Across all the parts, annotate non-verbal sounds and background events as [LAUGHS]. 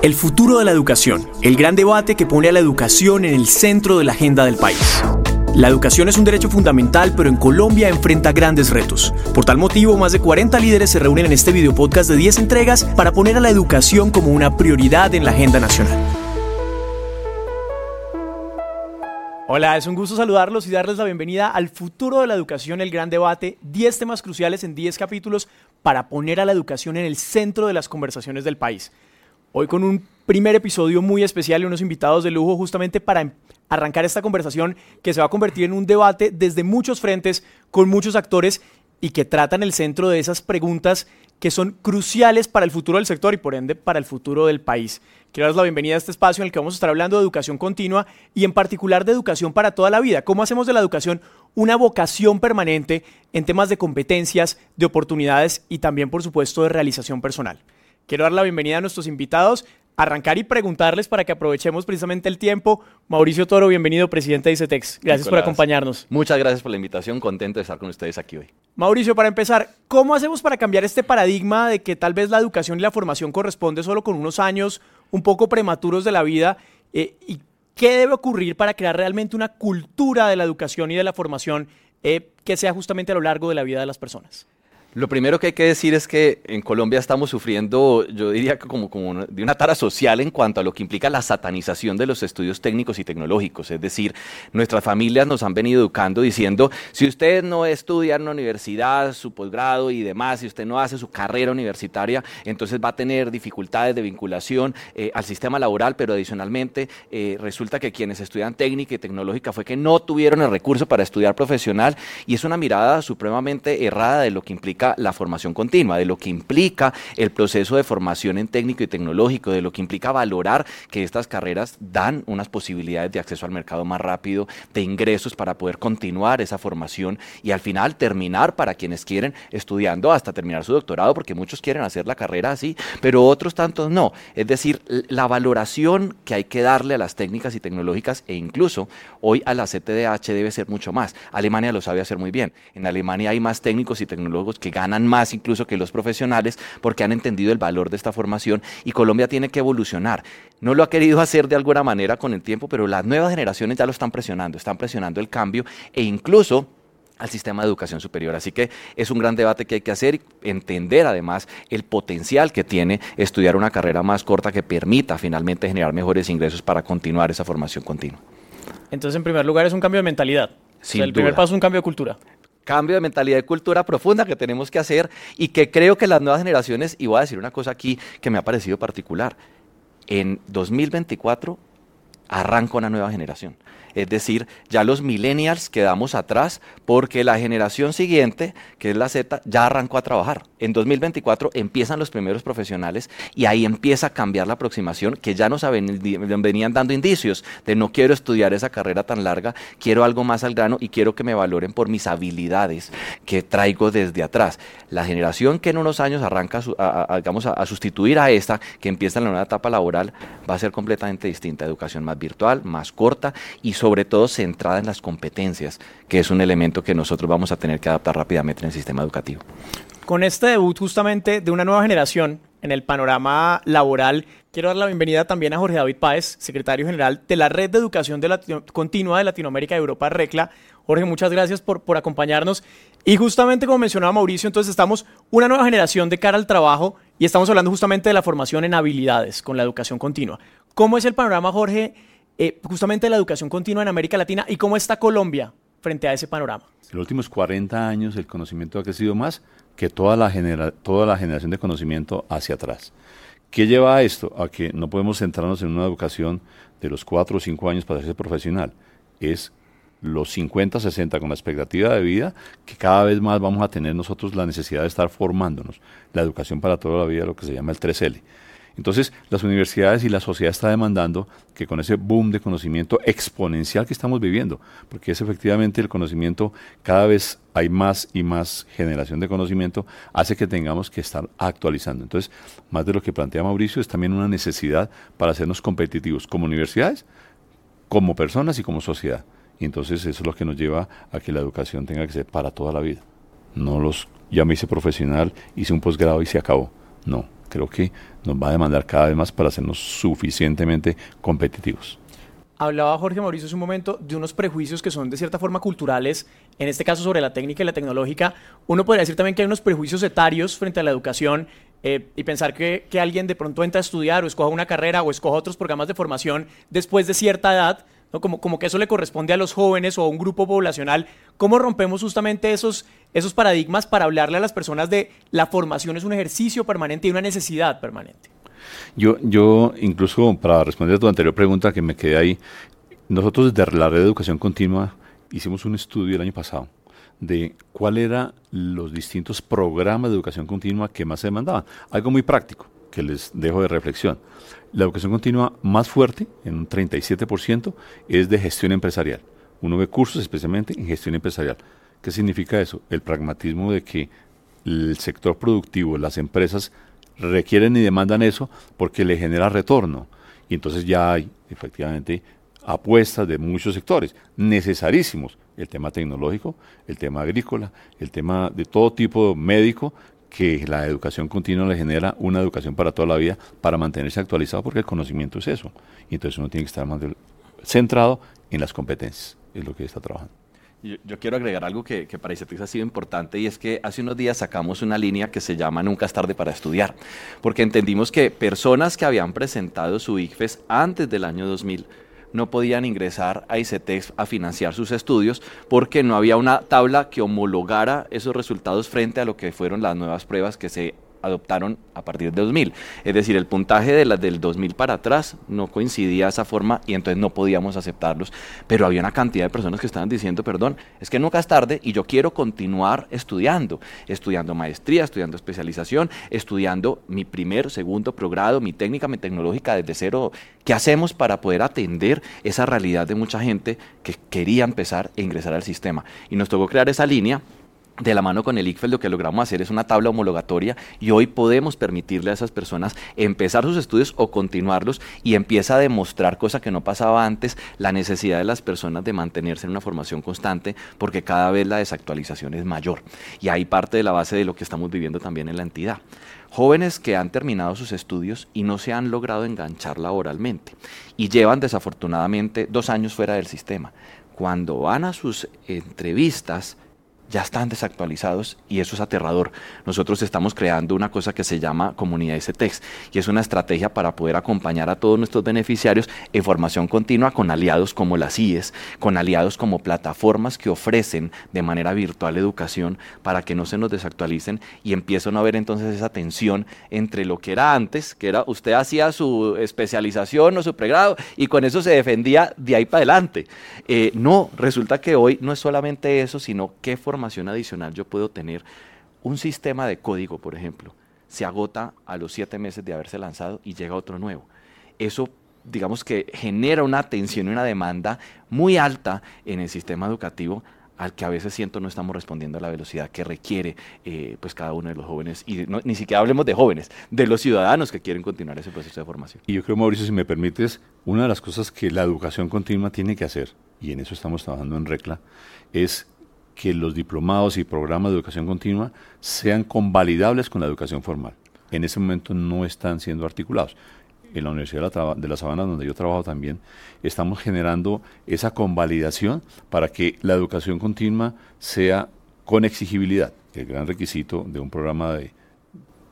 El futuro de la educación, el gran debate que pone a la educación en el centro de la agenda del país. La educación es un derecho fundamental, pero en Colombia enfrenta grandes retos. Por tal motivo, más de 40 líderes se reúnen en este video podcast de 10 entregas para poner a la educación como una prioridad en la agenda nacional. Hola, es un gusto saludarlos y darles la bienvenida al futuro de la educación, el gran debate, 10 temas cruciales en 10 capítulos para poner a la educación en el centro de las conversaciones del país. Hoy con un primer episodio muy especial y unos invitados de lujo justamente para arrancar esta conversación que se va a convertir en un debate desde muchos frentes, con muchos actores y que tratan el centro de esas preguntas que son cruciales para el futuro del sector y por ende para el futuro del país. Quiero darles la bienvenida a este espacio en el que vamos a estar hablando de educación continua y en particular de educación para toda la vida. ¿Cómo hacemos de la educación una vocación permanente en temas de competencias, de oportunidades y también, por supuesto, de realización personal? Quiero dar la bienvenida a nuestros invitados, arrancar y preguntarles para que aprovechemos precisamente el tiempo. Mauricio Toro, bienvenido, presidente de ICETEX. Gracias por acompañarnos. Muchas gracias por la invitación, contento de estar con ustedes aquí hoy. Mauricio, para empezar, ¿cómo hacemos para cambiar este paradigma de que tal vez la educación y la formación corresponde solo con unos años un poco prematuros de la vida? Eh, ¿Y qué debe ocurrir para crear realmente una cultura de la educación y de la formación eh, que sea justamente a lo largo de la vida de las personas? Lo primero que hay que decir es que en Colombia estamos sufriendo, yo diría que como, de una tara social en cuanto a lo que implica la satanización de los estudios técnicos y tecnológicos. Es decir, nuestras familias nos han venido educando diciendo, si usted no estudia en una universidad, su posgrado y demás, si usted no hace su carrera universitaria, entonces va a tener dificultades de vinculación eh, al sistema laboral, pero adicionalmente eh, resulta que quienes estudian técnica y tecnológica fue que no tuvieron el recurso para estudiar profesional y es una mirada supremamente errada de lo que implica la formación continua, de lo que implica el proceso de formación en técnico y tecnológico, de lo que implica valorar que estas carreras dan unas posibilidades de acceso al mercado más rápido, de ingresos para poder continuar esa formación y al final terminar para quienes quieren estudiando hasta terminar su doctorado, porque muchos quieren hacer la carrera así, pero otros tantos no. Es decir, la valoración que hay que darle a las técnicas y tecnológicas e incluso hoy a la CTDH debe ser mucho más. Alemania lo sabe hacer muy bien. En Alemania hay más técnicos y tecnólogos que ganan más incluso que los profesionales porque han entendido el valor de esta formación y Colombia tiene que evolucionar. No lo ha querido hacer de alguna manera con el tiempo, pero las nuevas generaciones ya lo están presionando, están presionando el cambio e incluso al sistema de educación superior. Así que es un gran debate que hay que hacer y entender además el potencial que tiene estudiar una carrera más corta que permita finalmente generar mejores ingresos para continuar esa formación continua. Entonces, en primer lugar, es un cambio de mentalidad. el primer paso es un cambio de cultura cambio de mentalidad y cultura profunda que tenemos que hacer y que creo que las nuevas generaciones, y voy a decir una cosa aquí que me ha parecido particular, en 2024 arranca una nueva generación. Es decir, ya los millennials quedamos atrás porque la generación siguiente, que es la Z, ya arrancó a trabajar. En 2024 empiezan los primeros profesionales y ahí empieza a cambiar la aproximación que ya nos venían dando indicios de no quiero estudiar esa carrera tan larga, quiero algo más al grano y quiero que me valoren por mis habilidades que traigo desde atrás. La generación que en unos años arranca a, a sustituir a esta, que empieza en la nueva etapa laboral, va a ser completamente distinta. Educación más virtual, más corta y sobre todo centrada en las competencias, que es un elemento que nosotros vamos a tener que adaptar rápidamente en el sistema educativo. Con este debut justamente de una nueva generación en el panorama laboral, quiero dar la bienvenida también a Jorge David Páez, secretario general de la Red de Educación Continua de Latinoamérica y Europa, RECLA. Jorge, muchas gracias por, por acompañarnos. Y justamente como mencionaba Mauricio, entonces estamos una nueva generación de cara al trabajo y estamos hablando justamente de la formación en habilidades con la educación continua. ¿Cómo es el panorama, Jorge, eh, justamente la educación continua en América Latina y cómo está Colombia frente a ese panorama? En los últimos 40 años el conocimiento ha crecido más que toda la, toda la generación de conocimiento hacia atrás. ¿Qué lleva a esto? A que no podemos centrarnos en una educación de los 4 o 5 años para ser profesional. Es los 50, 60 con la expectativa de vida, que cada vez más vamos a tener nosotros la necesidad de estar formándonos. La educación para toda la vida, lo que se llama el 3L. Entonces, las universidades y la sociedad está demandando que con ese boom de conocimiento exponencial que estamos viviendo, porque es efectivamente el conocimiento, cada vez hay más y más generación de conocimiento, hace que tengamos que estar actualizando. Entonces, más de lo que plantea Mauricio, es también una necesidad para hacernos competitivos como universidades, como personas y como sociedad. Y entonces eso es lo que nos lleva a que la educación tenga que ser para toda la vida. No los, ya me hice profesional, hice un posgrado y se acabó No, creo que nos va a demandar cada vez más para hacernos suficientemente competitivos. Hablaba Jorge Mauricio hace un momento de unos prejuicios que son de cierta forma culturales, en este caso sobre la técnica y la tecnológica. Uno podría decir también que hay unos prejuicios etarios frente a la educación eh, y pensar que, que, alguien de pronto entra a estudiar o escoja una carrera o escoja otros programas de formación después de cierta edad, ¿no? como, como que eso le corresponde a los jóvenes o a un grupo poblacional. ¿Cómo rompemos justamente esos, esos paradigmas para hablarle a las personas de la formación es un ejercicio permanente y una necesidad permanente? Yo, yo incluso para responder a tu anterior pregunta que me quedé ahí, nosotros desde la red de educación continua hicimos un estudio el año pasado de cuáles eran los distintos programas de educación continua que más se demandaban. Algo muy práctico que les dejo de reflexión. La educación continua más fuerte, en un 37%, es de gestión empresarial. Uno ve cursos especialmente en gestión empresarial. ¿Qué significa eso? El pragmatismo de que el sector productivo, las empresas requieren y demandan eso porque le genera retorno. Y entonces ya hay efectivamente apuestas de muchos sectores, necesarísimos, el tema tecnológico, el tema agrícola, el tema de todo tipo médico, que la educación continua le genera una educación para toda la vida, para mantenerse actualizado, porque el conocimiento es eso. Y entonces uno tiene que estar más centrado en las competencias, lo que está trabajando. Yo, quiero agregar algo que, que para ICETEX ha sido importante y es que hace unos días sacamos una línea que se llama Nunca es tarde para estudiar, porque entendimos que personas que habían presentado su ICFES antes del año 2000 no podían ingresar a ICETEX a financiar sus estudios porque no había una tabla que homologara esos resultados frente a lo que fueron las nuevas pruebas que se adoptaron a partir de 2000. Es decir, el puntaje de las del 2000 para atrás no coincidía esa forma y entonces no podíamos aceptarlos. Pero había una cantidad de personas que estaban diciendo, perdón, es que nunca es tarde y yo quiero continuar estudiando, estudiando maestría, estudiando especialización, estudiando mi primer, segundo progrado, mi técnica, mi tecnológica desde cero. ¿Qué hacemos para poder atender esa realidad de mucha gente que quería empezar e ingresar al sistema? Y nos tocó crear esa línea de la mano con el ICFES lo que logramos hacer es una tabla homologatoria y hoy podemos permitirle a esas personas empezar sus estudios o continuarlos y empieza a demostrar, cosa que no pasaba antes, la necesidad de las personas de mantenerse en una formación constante porque cada vez la desactualización es mayor. Y ahí parte de la base de lo que estamos viviendo también en la entidad. Jóvenes que han terminado sus estudios y no se han logrado enganchar laboralmente y llevan desafortunadamente dos años fuera del sistema. Cuando van a sus entrevistas, ya están desactualizados y eso es aterrador. Nosotros estamos creando una cosa que se llama comunidad STEX y es una estrategia para poder acompañar a todos nuestros beneficiarios en formación continua con aliados como las IES, con aliados como plataformas que ofrecen de manera virtual educación para que no se nos desactualicen y empiezan a ver entonces esa tensión entre lo que era antes, que era usted hacía su especialización o su pregrado y con eso se defendía de ahí para adelante. Eh, no, resulta que hoy no es solamente eso, sino qué forma información adicional yo puedo tener? Un sistema de código, por ejemplo, se agota a los siete meses de haberse lanzado y llega otro nuevo. Eso digamos que genera una tensión y una demanda muy alta en el sistema educativo al que a veces siento no estamos respondiendo a la velocidad que requiere eh, pues cada uno de los jóvenes, y ni siquiera hablemos de jóvenes, de los ciudadanos que quieren continuar ese proceso de formación. Y yo creo, Mauricio, si me permites, una de las cosas que la educación continua tiene que hacer, y en eso estamos trabajando en RECLA, es que los diplomados y programas de educación continua sean convalidables con la educación formal. En ese momento no están siendo articulados. En la Universidad de la, Sabana, donde yo trabajo también, estamos generando esa convalidación para que la educación continua sea con exigibilidad. El gran requisito de un programa de,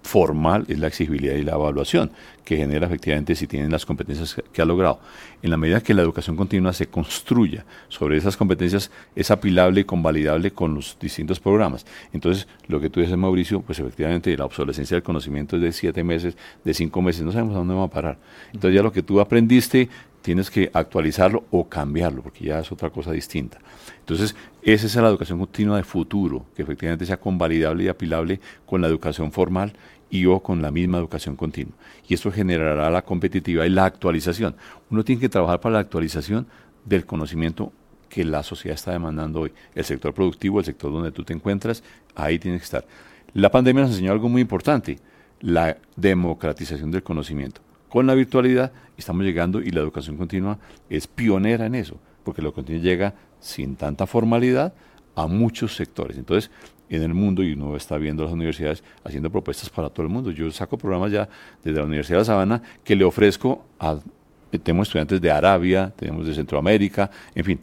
formal es la exigibilidad y la evaluación, que genera efectivamente si tienen las competencias que ha logrado. En la medida que la educación continua se construya sobre esas competencias, es apilable y convalidable con los distintos programas. Entonces, lo que tú dices, Mauricio, pues efectivamente la obsolescencia del conocimiento es de siete meses, de cinco meses, no sabemos a dónde va a parar. Entonces ya lo que tú aprendiste tienes que actualizarlo o cambiarlo, porque ya es otra cosa distinta. Entonces, esa es la educación continua de futuro, que efectivamente sea convalidable y apilable con la educación formal y o con la misma educación continua. Y esto generará la competitividad y la actualización. Uno tiene que trabajar para la actualización del conocimiento que la sociedad está demandando hoy. El sector productivo, el sector donde tú te encuentras, ahí tienes que estar. La pandemia nos enseñó algo muy importante, la democratización del conocimiento. Con la virtualidad estamos llegando y la educación continua es pionera en eso, porque lo continua llega sin tanta formalidad a muchos sectores. Entonces, en el mundo y uno está viendo las universidades haciendo propuestas para todo el mundo. Yo saco programas ya desde la Universidad de La Sabana que le ofrezco a, tenemos estudiantes de Arabia, tenemos de Centroamérica, en fin,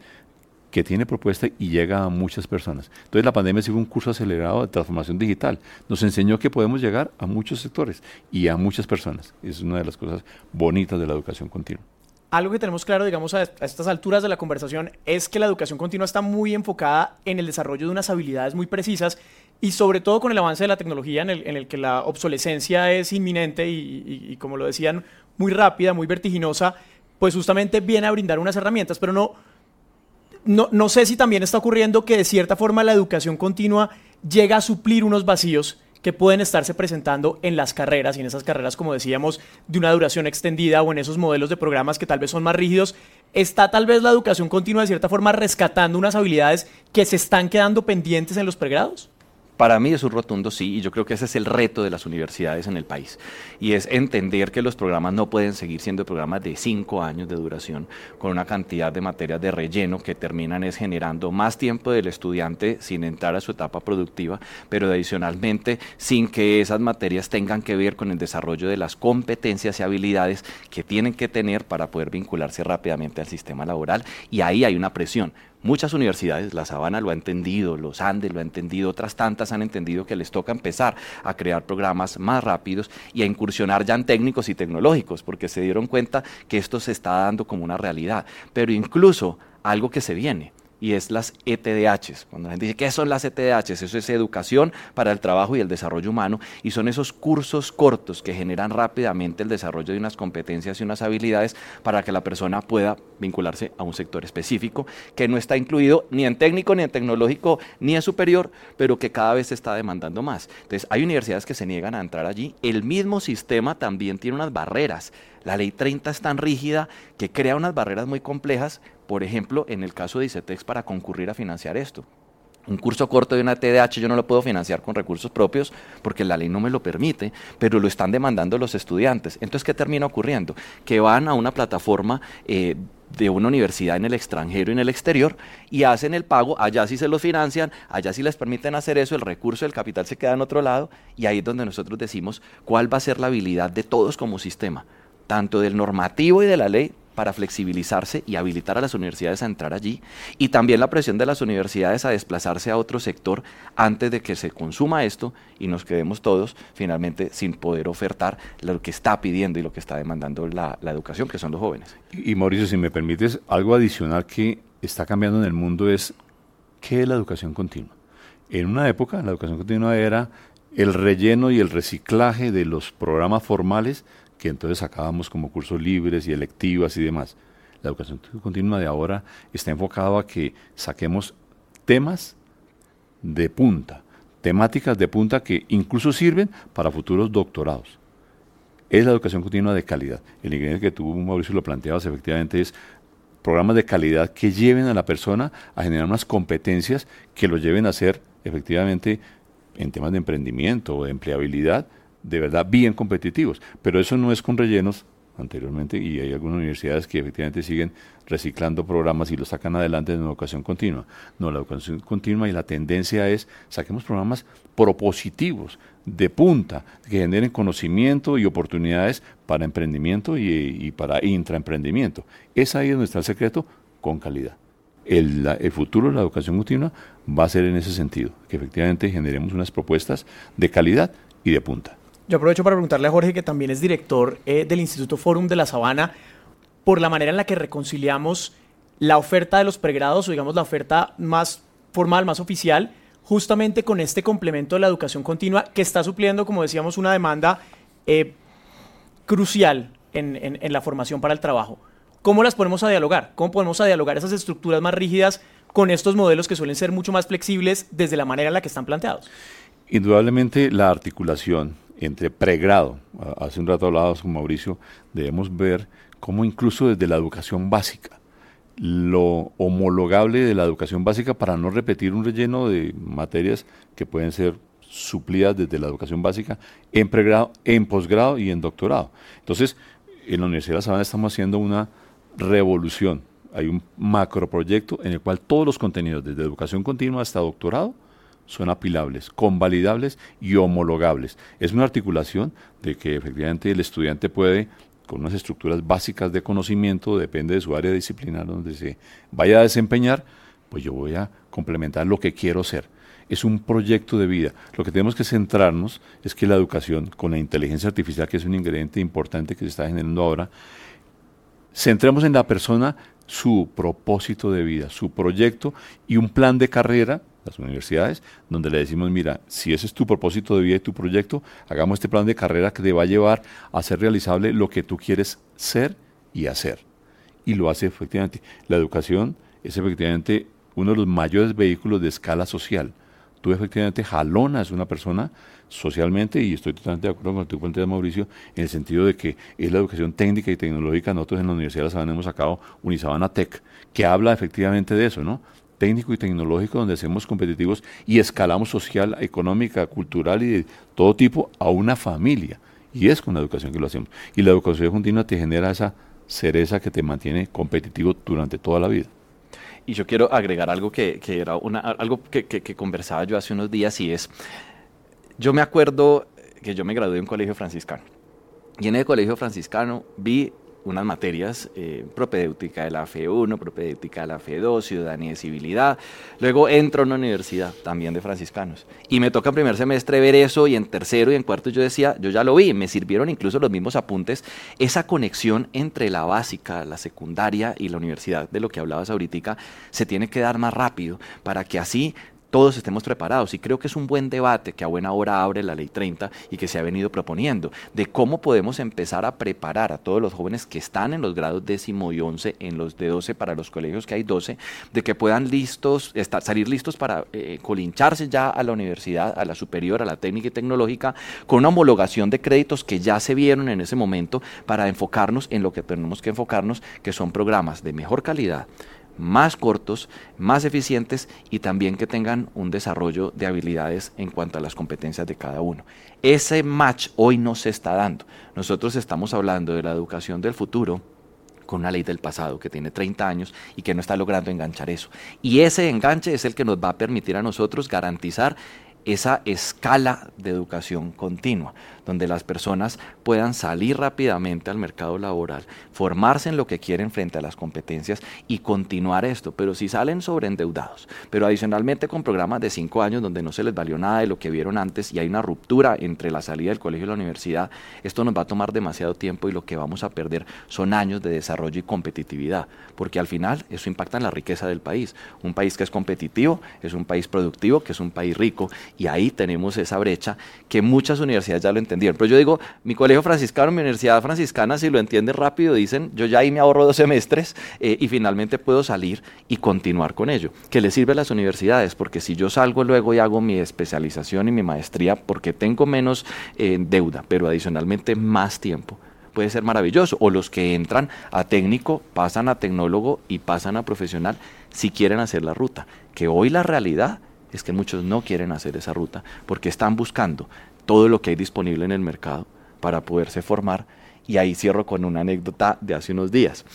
que tiene propuesta y llega a muchas personas. Entonces la pandemia sido un curso acelerado de transformación digital. Nos enseñó que podemos llegar a muchos sectores y a muchas personas. Es una de las cosas bonitas de la educación continua. Algo que tenemos claro, digamos, a, estas alturas de la conversación es que la educación continua está muy enfocada en el desarrollo de unas habilidades muy precisas y sobre todo con el avance de la tecnología en el, que la obsolescencia es inminente y, como lo decían, muy rápida, muy vertiginosa, pues justamente viene a brindar unas herramientas, pero no, no, no sé si también está ocurriendo que de cierta forma la educación continua llega a suplir unos vacíos que pueden estarse presentando en las carreras y en esas carreras, como decíamos, de una duración extendida o en esos modelos de programas que tal vez son más rígidos. ¿Está tal vez la educación continua de cierta forma rescatando unas habilidades que se están quedando pendientes en los pregrados? Para mí es un rotundo sí, y yo creo que ese es el reto de las universidades en el país. Y es entender que los programas no pueden seguir siendo programas de cinco años de duración, con una cantidad de materias de relleno que terminan es generando más tiempo del estudiante sin entrar a su etapa productiva, pero adicionalmente sin que esas materias tengan que ver con el desarrollo de las competencias y habilidades que tienen que tener para poder vincularse rápidamente al sistema laboral. Y ahí hay una presión Muchas universidades, la Sabana lo ha entendido, los Andes lo ha entendido, otras tantas han entendido que les toca empezar a crear programas más rápidos y a incursionar ya en técnicos y tecnológicos, porque se dieron cuenta que esto se está dando como una realidad. Pero incluso algo que se viene, y es las ETDHs. Cuando la gente dice, ¿qué son las ETDHs? Eso es educación para el trabajo y el desarrollo humano y son esos cursos cortos que generan rápidamente el desarrollo de unas competencias y unas habilidades para que la persona pueda vincularse a un sector específico que no está incluido ni en técnico, ni en tecnológico, ni en superior, pero que cada vez se está demandando más. Entonces, hay universidades que se niegan a entrar allí. El mismo sistema también tiene unas barreras. La ley 30 es tan rígida que crea unas barreras muy complejas por ejemplo, en el caso de ICETEX para concurrir a financiar esto. Un curso corto de una TDH yo no lo puedo financiar con recursos propios porque la ley no me lo permite, pero lo están demandando los estudiantes. Entonces, ¿qué termina ocurriendo? Que van a una plataforma eh, de una universidad en el extranjero y en el exterior y hacen el pago, allá sí se los financian, allá sí les permiten hacer eso, el recurso del capital se queda en otro lado y ahí es donde nosotros decimos cuál va a ser la habilidad de todos como sistema, tanto del normativo y de la ley, para flexibilizarse y habilitar a las universidades a entrar allí y también la presión de las universidades a desplazarse a otro sector antes de que se consuma esto y nos quedemos todos finalmente sin poder ofertar lo que está pidiendo y lo que está demandando la, educación, que son los jóvenes. Y, Mauricio, si me permites, algo adicional que está cambiando en el mundo es qué es la educación continua. En una época la educación continua era el relleno y el reciclaje de los programas formales que entonces sacábamos como cursos libres y electivas y demás. La educación continua de ahora está enfocada a que saquemos temas de punta, temáticas de punta que incluso sirven para futuros doctorados. Es la educación continua de calidad. El ingrediente que tú, Mauricio, lo planteabas efectivamente es programas de calidad que lleven a la persona a generar unas competencias que lo lleven a ser efectivamente en temas de emprendimiento o de empleabilidad, de verdad bien competitivos. Pero eso no es con rellenos anteriormente y hay algunas universidades que efectivamente siguen reciclando programas y los sacan adelante en educación continua. No, la educación continua y la tendencia es saquemos programas propositivos, de punta, que generen conocimiento y oportunidades para emprendimiento y, para intraemprendimiento. Es ahí donde está el secreto, con calidad. El, el, futuro de la educación continua va a ser en ese sentido, que efectivamente generemos unas propuestas de calidad y de punta. Yo aprovecho para preguntarle a Jorge, que también es director eh, del Instituto Forum de la Sabana, por la manera en la que reconciliamos la oferta de los pregrados, o digamos la oferta más formal, más oficial, justamente con este complemento de la educación continua que está supliendo, como decíamos, una demanda eh, crucial en, la formación para el trabajo. ¿Cómo las ponemos a dialogar? ¿Cómo podemos dialogar esas estructuras más rígidas con estos modelos que suelen ser mucho más flexibles desde la manera en la que están planteados? Indudablemente la articulación entre pregrado, hace un rato hablábamos con Mauricio, debemos ver cómo incluso desde la educación básica, lo homologable de la educación básica para no repetir un relleno de materias que pueden ser suplidas desde la educación básica en pregrado, en posgrado y en doctorado. Entonces, en la Universidad de La Sabana estamos haciendo una revolución hay un macroproyecto en el cual todos los contenidos, desde educación continua hasta doctorado, son apilables, convalidables y homologables. Es una articulación de que efectivamente el estudiante puede, con unas estructuras básicas de conocimiento, depende de su área disciplinar donde se vaya a desempeñar, pues yo voy a complementar lo que quiero ser. Es un proyecto de vida. Lo que tenemos que centrarnos es que la educación, con la inteligencia artificial, que es un ingrediente importante que se está generando ahora, centremos en la persona su propósito de vida, su proyecto y un plan de carrera las universidades, donde le decimos, mira, si ese es tu propósito de vida y tu proyecto, hagamos este plan de carrera que te va a llevar a ser realizable lo que tú quieres ser y hacer. Y lo hace efectivamente. La educación es efectivamente uno de los mayores vehículos de escala social. Tú efectivamente jalonas una persona socialmente, y estoy totalmente de acuerdo con tú planteas, Mauricio, en el sentido de que es la educación técnica y tecnológica. Nosotros en la Universidad de La Sabana hemos sacado Unisabana Tech, que habla efectivamente de eso, ¿no? Técnico y tecnológico donde hacemos competitivos y escalamos social, económica, cultural y de todo tipo a una familia. Y es con la educación que lo hacemos. Y la educación continua te genera esa cereza que te mantiene competitivo durante toda la vida. Y yo quiero agregar algo que, era una, algo que, que conversaba yo hace unos días y es, yo me acuerdo que yo me gradué en un colegio franciscano. Y en el colegio franciscano vi unas materias, eh, propedéutica de la FE1, propedéutica de la FE2, ciudadanía y civilidad. Luego entro a una universidad también de franciscanos. Y me toca en primer semestre ver eso y en tercero y en cuarto yo decía, yo ya lo vi, me sirvieron incluso los mismos apuntes, esa conexión entre la básica, la secundaria y la universidad, de lo que hablabas ahorita, se tiene que dar más rápido para que así todos estemos preparados. Y creo que es un buen debate que a buena hora abre la ley 30 y que se ha venido proponiendo, de cómo podemos empezar a preparar a todos los jóvenes que están en los grados décimo y once, en los de 12 para los colegios que hay 12, de que puedan listos, estar, salir listos para eh, colincharse ya a la universidad, a la superior, a la técnica y tecnológica, con una homologación de créditos que ya se vieron en ese momento para enfocarnos en lo que tenemos que enfocarnos, que son programas de mejor calidad más cortos, más eficientes y también que tengan un desarrollo de habilidades en cuanto a las competencias de cada uno. Ese match hoy no se está dando. Nosotros estamos hablando de la educación del futuro con una ley del pasado que tiene 30 años y que no está logrando enganchar eso. Y ese enganche es el que nos va a permitir a nosotros garantizar esa escala de educación continua, donde las personas puedan salir rápidamente al mercado laboral, formarse en lo que quieren frente a las competencias y continuar esto. Pero si salen sobreendeudados, pero adicionalmente con programas de cinco años donde no se les valió nada de lo que vieron antes y hay una ruptura entre la salida del colegio y la universidad, esto nos va a tomar demasiado tiempo y lo que vamos a perder son años de desarrollo y competitividad, porque al final eso impacta en la riqueza del país. Un país que es competitivo es un país productivo, que es un país rico y ahí tenemos esa brecha que muchas universidades ya lo entendieron. Pero yo digo, mi colegio franciscano, mi universidad franciscana, si lo entiende rápido, dicen, yo ya ahí me ahorro dos semestres eh, y finalmente puedo salir y continuar con ello. Que le sirve a las universidades, porque si yo salgo luego y hago mi especialización y mi maestría, porque tengo menos eh, deuda, pero adicionalmente más tiempo puede ser maravilloso. O los que entran a técnico, pasan a tecnólogo y pasan a profesional si quieren hacer la ruta. Que hoy la realidad es que muchos no quieren hacer esa ruta porque están buscando todo lo que hay disponible en el mercado para poderse formar. Y ahí cierro con una anécdota de hace unos días.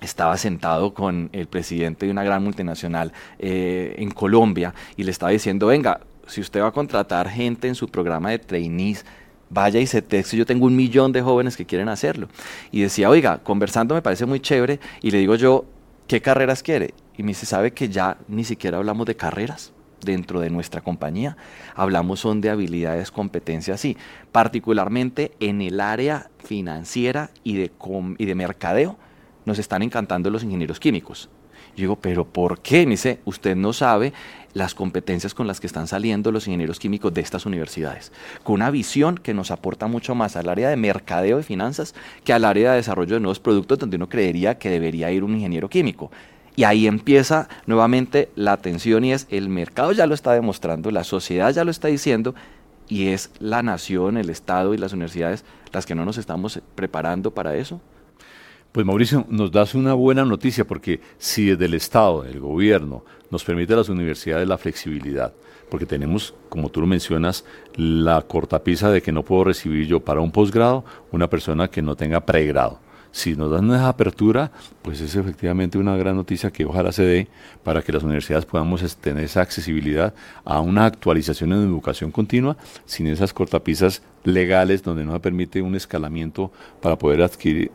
Estaba sentado con el presidente de una gran multinacional eh, en Colombia y le estaba diciendo, venga, si usted va a contratar gente en su programa de trainees, vaya y se texte, yo tengo un millón de jóvenes que quieren hacerlo. Y decía, oiga, conversando me parece muy chévere y le digo yo, ¿qué carreras quiere? Y me dice, ¿sabe que ya ni siquiera hablamos de carreras? Dentro de nuestra compañía. Hablamos son de habilidades, competencias, sí, particularmente en el área financiera y de, y de mercadeo, nos están encantando los ingenieros químicos. Yo digo, pero ¿por qué? Me dice, usted no sabe las competencias con las que están saliendo los ingenieros químicos de estas universidades, con una visión que nos aporta mucho más al área de mercadeo y finanzas que al área de desarrollo de nuevos productos donde uno creería que debería ir un ingeniero químico. Y ahí empieza nuevamente la atención y es el mercado ya lo está demostrando, la sociedad ya lo está diciendo y es la nación, el Estado y las universidades las que no nos estamos preparando para eso. Pues Mauricio, nos das una buena noticia porque si desde el Estado, el gobierno, nos permite a las universidades la flexibilidad, porque tenemos, como tú lo mencionas, la cortapisa de que no puedo recibir yo para un posgrado una persona que no tenga pregrado si nos dan esa apertura, pues es efectivamente una gran noticia que ojalá se dé para que las universidades podamos tener esa accesibilidad a una actualización en educación continua sin esas cortapisas legales donde no permite un escalamiento para poder adquirir,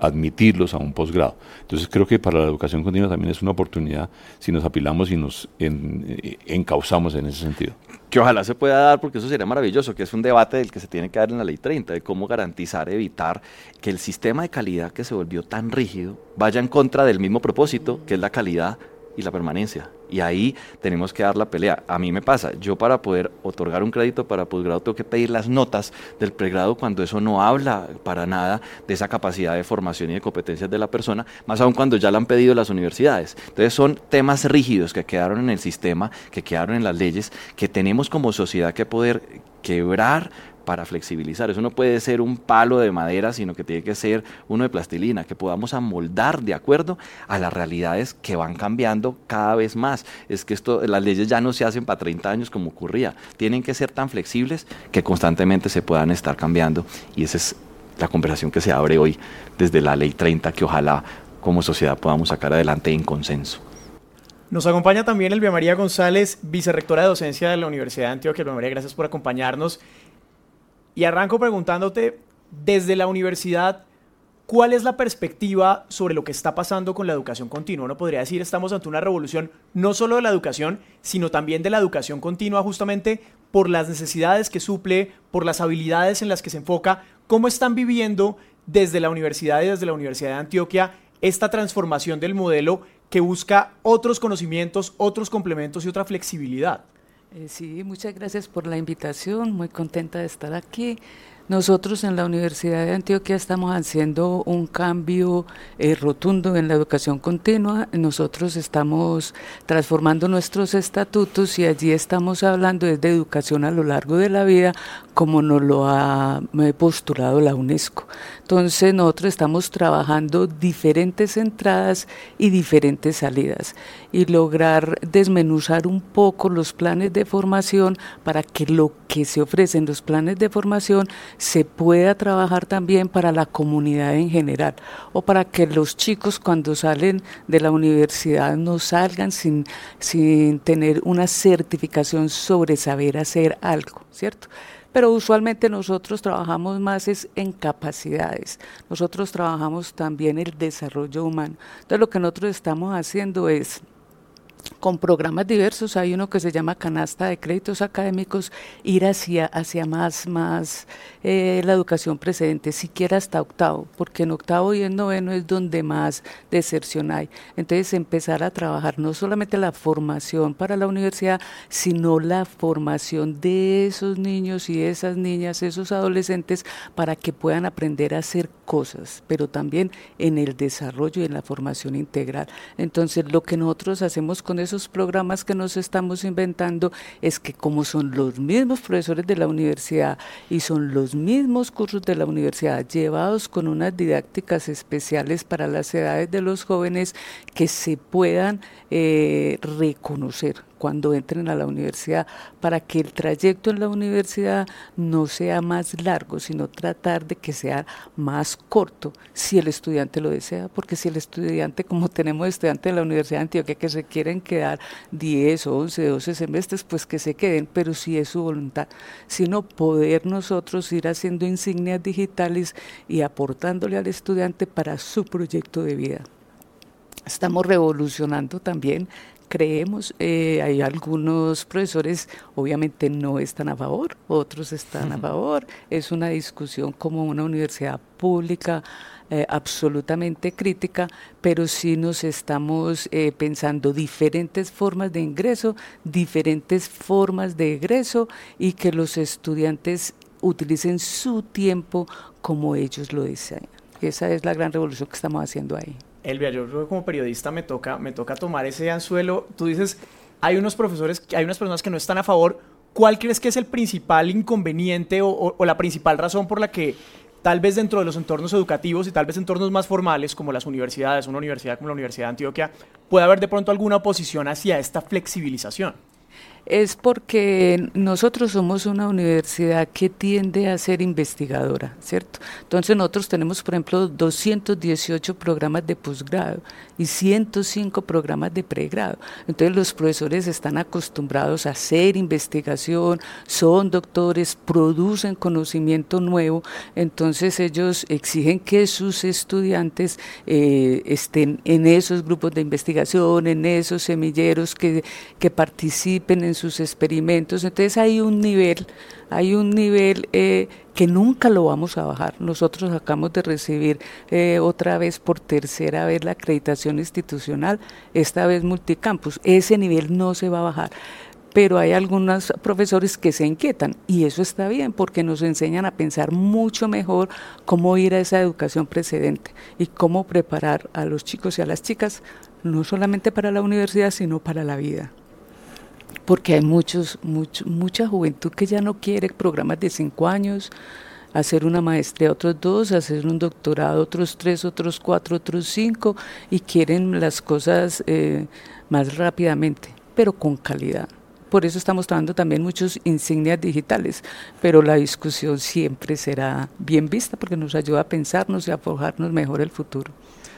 admitirlos a un posgrado. Entonces creo que para la educación continua también es una oportunidad si nos apilamos y nos encauzamos en ese sentido. Que ojalá se pueda dar, porque eso sería maravilloso, que es un debate del que se tiene que dar en la ley 30, de cómo garantizar, evitar que el sistema de calidad que se volvió tan rígido vaya en contra del mismo propósito, que es la calidad y la permanencia. Y ahí tenemos que dar la pelea. A mí me pasa, yo para poder otorgar un crédito para posgrado tengo que pedir las notas del pregrado cuando eso no habla para nada de esa capacidad de formación y de competencias de la persona, más aún cuando ya la han pedido las universidades. Entonces son temas rígidos que quedaron en el sistema, que quedaron en las leyes, que tenemos como sociedad que poder quebrar para flexibilizar. Eso no puede ser un palo de madera, sino que tiene que ser uno de plastilina, que podamos amoldar de acuerdo a las realidades que van cambiando cada vez más. Es que esto, las leyes ya no se hacen para 30 años como ocurría. Tienen que ser tan flexibles que constantemente se puedan estar cambiando. Y esa es la conversación que se abre hoy desde la ley 30, que ojalá como sociedad podamos sacar adelante en consenso. Nos acompaña también Elvia María González, vicerrectora de docencia de la Universidad de Antioquia. Elvia María, gracias por acompañarnos. Y arranco preguntándote, desde la universidad, ¿cuál es la perspectiva sobre lo que está pasando con la educación continua? Uno podría decir, estamos ante una revolución no solo de la educación, sino también de la educación continua, justamente por las necesidades que suple, por las habilidades en las que se enfoca. ¿Cómo están viviendo desde la universidad y desde la Universidad de Antioquia esta transformación del modelo que busca otros conocimientos, otros complementos y otra flexibilidad? Eh, sí, muchas gracias por la invitación, muy contenta de estar aquí. Nosotros en la Universidad de Antioquia estamos haciendo un cambio eh, rotundo en la educación continua. Nosotros estamos transformando nuestros estatutos y allí estamos hablando de educación a lo largo de la vida, como nos lo ha postulado la UNESCO. Entonces nosotros estamos trabajando diferentes entradas y diferentes salidas y lograr desmenuzar un poco los planes de formación para que lo que se ofrece en los planes de formación se pueda trabajar también para la comunidad en general o para que los chicos cuando salen de la universidad no salgan sin, sin tener una certificación sobre saber hacer algo, ¿cierto? pero usualmente nosotros trabajamos más es en capacidades. Nosotros trabajamos también el desarrollo humano. Entonces lo que nosotros estamos haciendo es con programas diversos, hay uno que se llama canasta de créditos académicos, ir hacia, hacia más, más eh, la educación precedente, siquiera hasta octavo, porque en octavo y en noveno es donde más deserción hay. Entonces empezar a trabajar no solamente la formación para la universidad, sino la formación de esos niños y esas niñas, esos adolescentes, para que puedan aprender a hacer cosas, pero también en el desarrollo y en la formación integral. Entonces lo que nosotros hacemos con esos programas que nos estamos inventando es que como son los mismos profesores de la universidad y son los mismos cursos de la universidad llevados con unas didácticas especiales para las edades de los jóvenes que se puedan eh, reconocer cuando entren a la universidad, para que el trayecto en la universidad no sea más largo, sino tratar de que sea más corto, si el estudiante lo desea, porque si el estudiante, como tenemos estudiantes de la Universidad de Antioquia que se quieren quedar 10, 11, 12 semestres, pues que se queden, pero si es su voluntad, sino poder nosotros ir haciendo insignias digitales y aportándole al estudiante para su proyecto de vida. Estamos revolucionando también creemos, eh, hay algunos profesores obviamente no están a favor, otros están a favor, es una discusión como una universidad pública eh, absolutamente crítica, pero sí nos estamos eh, pensando diferentes formas de ingreso, diferentes formas de egreso y que los estudiantes utilicen su tiempo como ellos lo desean. Esa es la gran revolución que estamos haciendo ahí. Elvia, yo como periodista me toca, me toca tomar ese anzuelo. Tú dices, hay unos profesores, hay unas personas que no están a favor. ¿Cuál crees que es el principal inconveniente o, la principal razón por la que tal vez dentro de los entornos educativos y tal vez entornos más formales como las universidades, una universidad como la Universidad de Antioquia, puede haber de pronto alguna oposición hacia esta flexibilización? Es porque nosotros somos una universidad que tiende a ser investigadora, ¿cierto? Entonces nosotros tenemos, por ejemplo, 218 programas de posgrado y 105 programas de pregrado. Entonces los profesores están acostumbrados a hacer investigación, son doctores, producen conocimiento nuevo, entonces ellos exigen que sus estudiantes eh, estén en esos grupos de investigación, en esos semilleros, que, que participen en sus experimentos. Entonces hay un nivel, hay un nivel eh, que nunca lo vamos a bajar. Nosotros acabamos de recibir eh, otra vez por tercera vez la acreditación institucional, esta vez multicampus. Ese nivel no se va a bajar pero hay algunos profesores que se inquietan y eso está bien porque nos enseñan a pensar mucho mejor cómo ir a esa educación precedente y cómo preparar a los chicos y a las chicas no solamente para la universidad sino para la vida porque hay muchos, mucha juventud que ya no quiere programas de cinco años, hacer una maestría otros dos, hacer un doctorado otros tres, otros cuatro, otros cinco, y quieren las cosas eh, más rápidamente, pero con calidad. Por eso estamos trabajando también muchos insignias digitales, pero la discusión siempre será bien vista porque nos ayuda a pensarnos y a forjarnos mejor el futuro.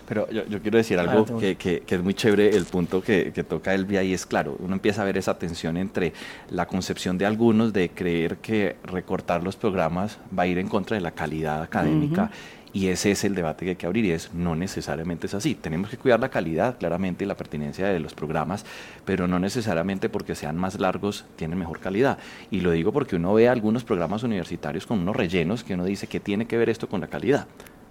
Pero yo, quiero decir algo que, que, es muy chévere, el punto que, que toca Elvia, y es claro, uno empieza a ver esa tensión entre la concepción de algunos de creer que recortar los programas va a ir en contra de la calidad académica. Y ese es el debate que hay que abrir y es no necesariamente es así. Tenemos que cuidar la calidad, claramente, y la pertinencia de los programas, pero no necesariamente porque sean más largos tienen mejor calidad. Y lo digo porque uno ve algunos programas universitarios con unos rellenos que uno dice que tiene que ver esto con la calidad.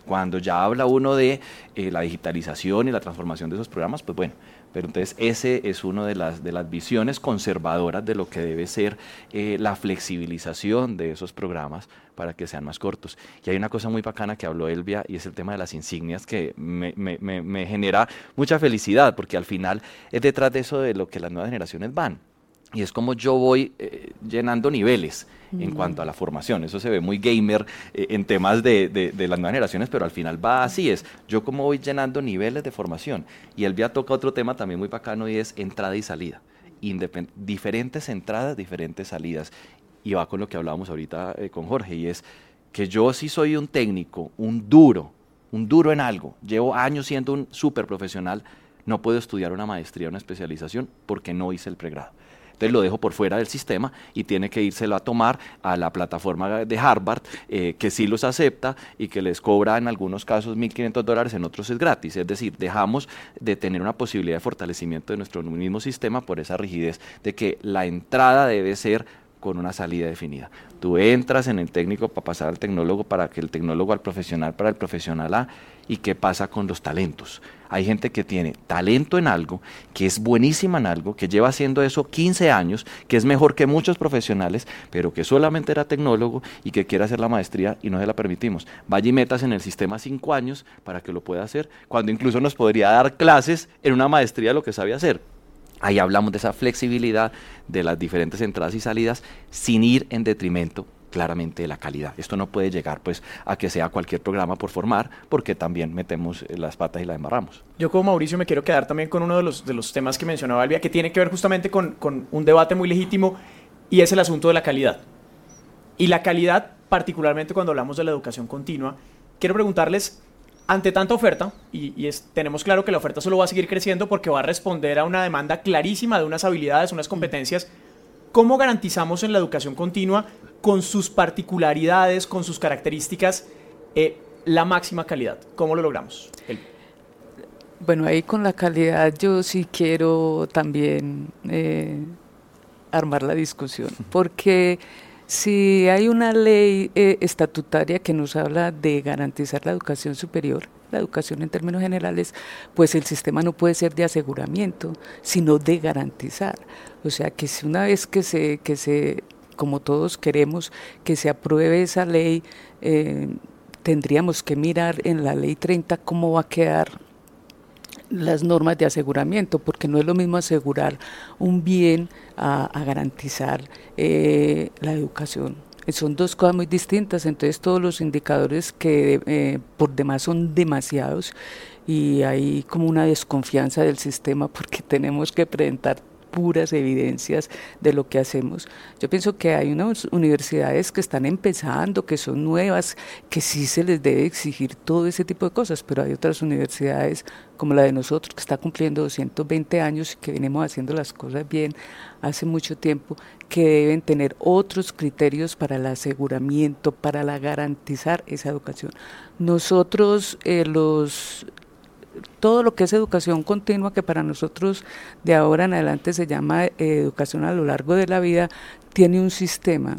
Cuando ya habla uno de eh, la digitalización y la transformación de esos programas, pues bueno, pero entonces ese es una de las, de las visiones conservadoras de lo que debe ser eh, la flexibilización de esos programas para que sean más cortos. Y hay una cosa muy bacana que habló Elvia y es el tema de las insignias que me, genera mucha felicidad porque al final es detrás de eso de lo que las nuevas generaciones van y es como yo voy eh, llenando niveles en cuanto a la formación. Eso se ve muy gamer eh, en temas de, de, las nuevas generaciones, pero al final va así, es yo como voy llenando niveles de formación. Y él ya toca otro tema también muy bacano y es entrada y salida. diferentes entradas, diferentes salidas. Y va con lo que hablábamos ahorita eh, con Jorge, y es que yo sí soy un técnico, un duro, un duro en algo. Llevo años siendo un súper profesional, no puedo estudiar una maestría, una especialización, porque no hice el pregrado. Entonces lo dejo por fuera del sistema y tiene que írselo a tomar a la plataforma de Harvard, eh, que sí los acepta y que les cobra en algunos casos 1.500 dólares, en otros es gratis. Es decir, dejamos de tener una posibilidad de fortalecimiento de nuestro mismo sistema por esa rigidez de que la entrada debe ser con una salida definida. Tú entras en el técnico para pasar al tecnólogo, para que el tecnólogo al profesional, para el profesional A, y qué pasa con los talentos. Hay gente que tiene talento en algo, que es buenísima en algo, que lleva haciendo eso 15 años, que es mejor que muchos profesionales, pero que solamente era tecnólogo y que quiere hacer la maestría y no se la permitimos. Vaya y metas en el sistema 5 años para que lo pueda hacer, cuando incluso nos podría dar clases en una maestría lo que sabe hacer. Ahí hablamos de esa flexibilidad de las diferentes entradas y salidas sin ir en detrimento claramente de la calidad. Esto no puede llegar pues a que sea cualquier programa por formar, porque también metemos eh, las patas y la embarramos. Yo como Mauricio me quiero quedar también con uno de los, de los temas que mencionaba Albia, que tiene que ver justamente con, con un debate muy legítimo, y es el asunto de la calidad. Y la calidad, particularmente cuando hablamos de la educación continua, quiero preguntarles, ante tanta oferta, y, y es, tenemos claro que la oferta solo va a seguir creciendo porque va a responder a una demanda clarísima de unas habilidades, unas competencias, ¿cómo garantizamos en la educación continua con sus particularidades, con sus características, eh, la máxima calidad. ¿Cómo lo logramos? Bueno, ahí con la calidad yo sí quiero también eh, armar la discusión, [LAUGHS] porque si hay una ley eh, estatutaria que nos habla de garantizar la educación superior, la educación en términos generales, pues el sistema no puede ser de aseguramiento, sino de garantizar. O sea que si una vez que se, que se como todos queremos que se apruebe esa ley, eh, tendríamos que mirar en la ley 30 cómo va a quedar las normas de aseguramiento, porque no es lo mismo asegurar un bien a, garantizar eh, la educación. Son dos cosas muy distintas, entonces todos los indicadores que eh, por demás son demasiados y hay como una desconfianza del sistema porque [LAUGHS] tenemos que presentar puras evidencias de lo que hacemos. Yo pienso que hay unas universidades que están empezando, que son nuevas, que sí se les debe exigir todo ese tipo de cosas, pero hay otras universidades como la de nosotros, que está cumpliendo 220 años y que venimos haciendo las cosas bien hace mucho tiempo, que deben tener otros criterios para el aseguramiento, para la garantizar esa educación. Nosotros, eh, los todo lo que es educación continua, que para nosotros de ahora en adelante se llama eh, educación a lo largo de la vida, tiene un sistema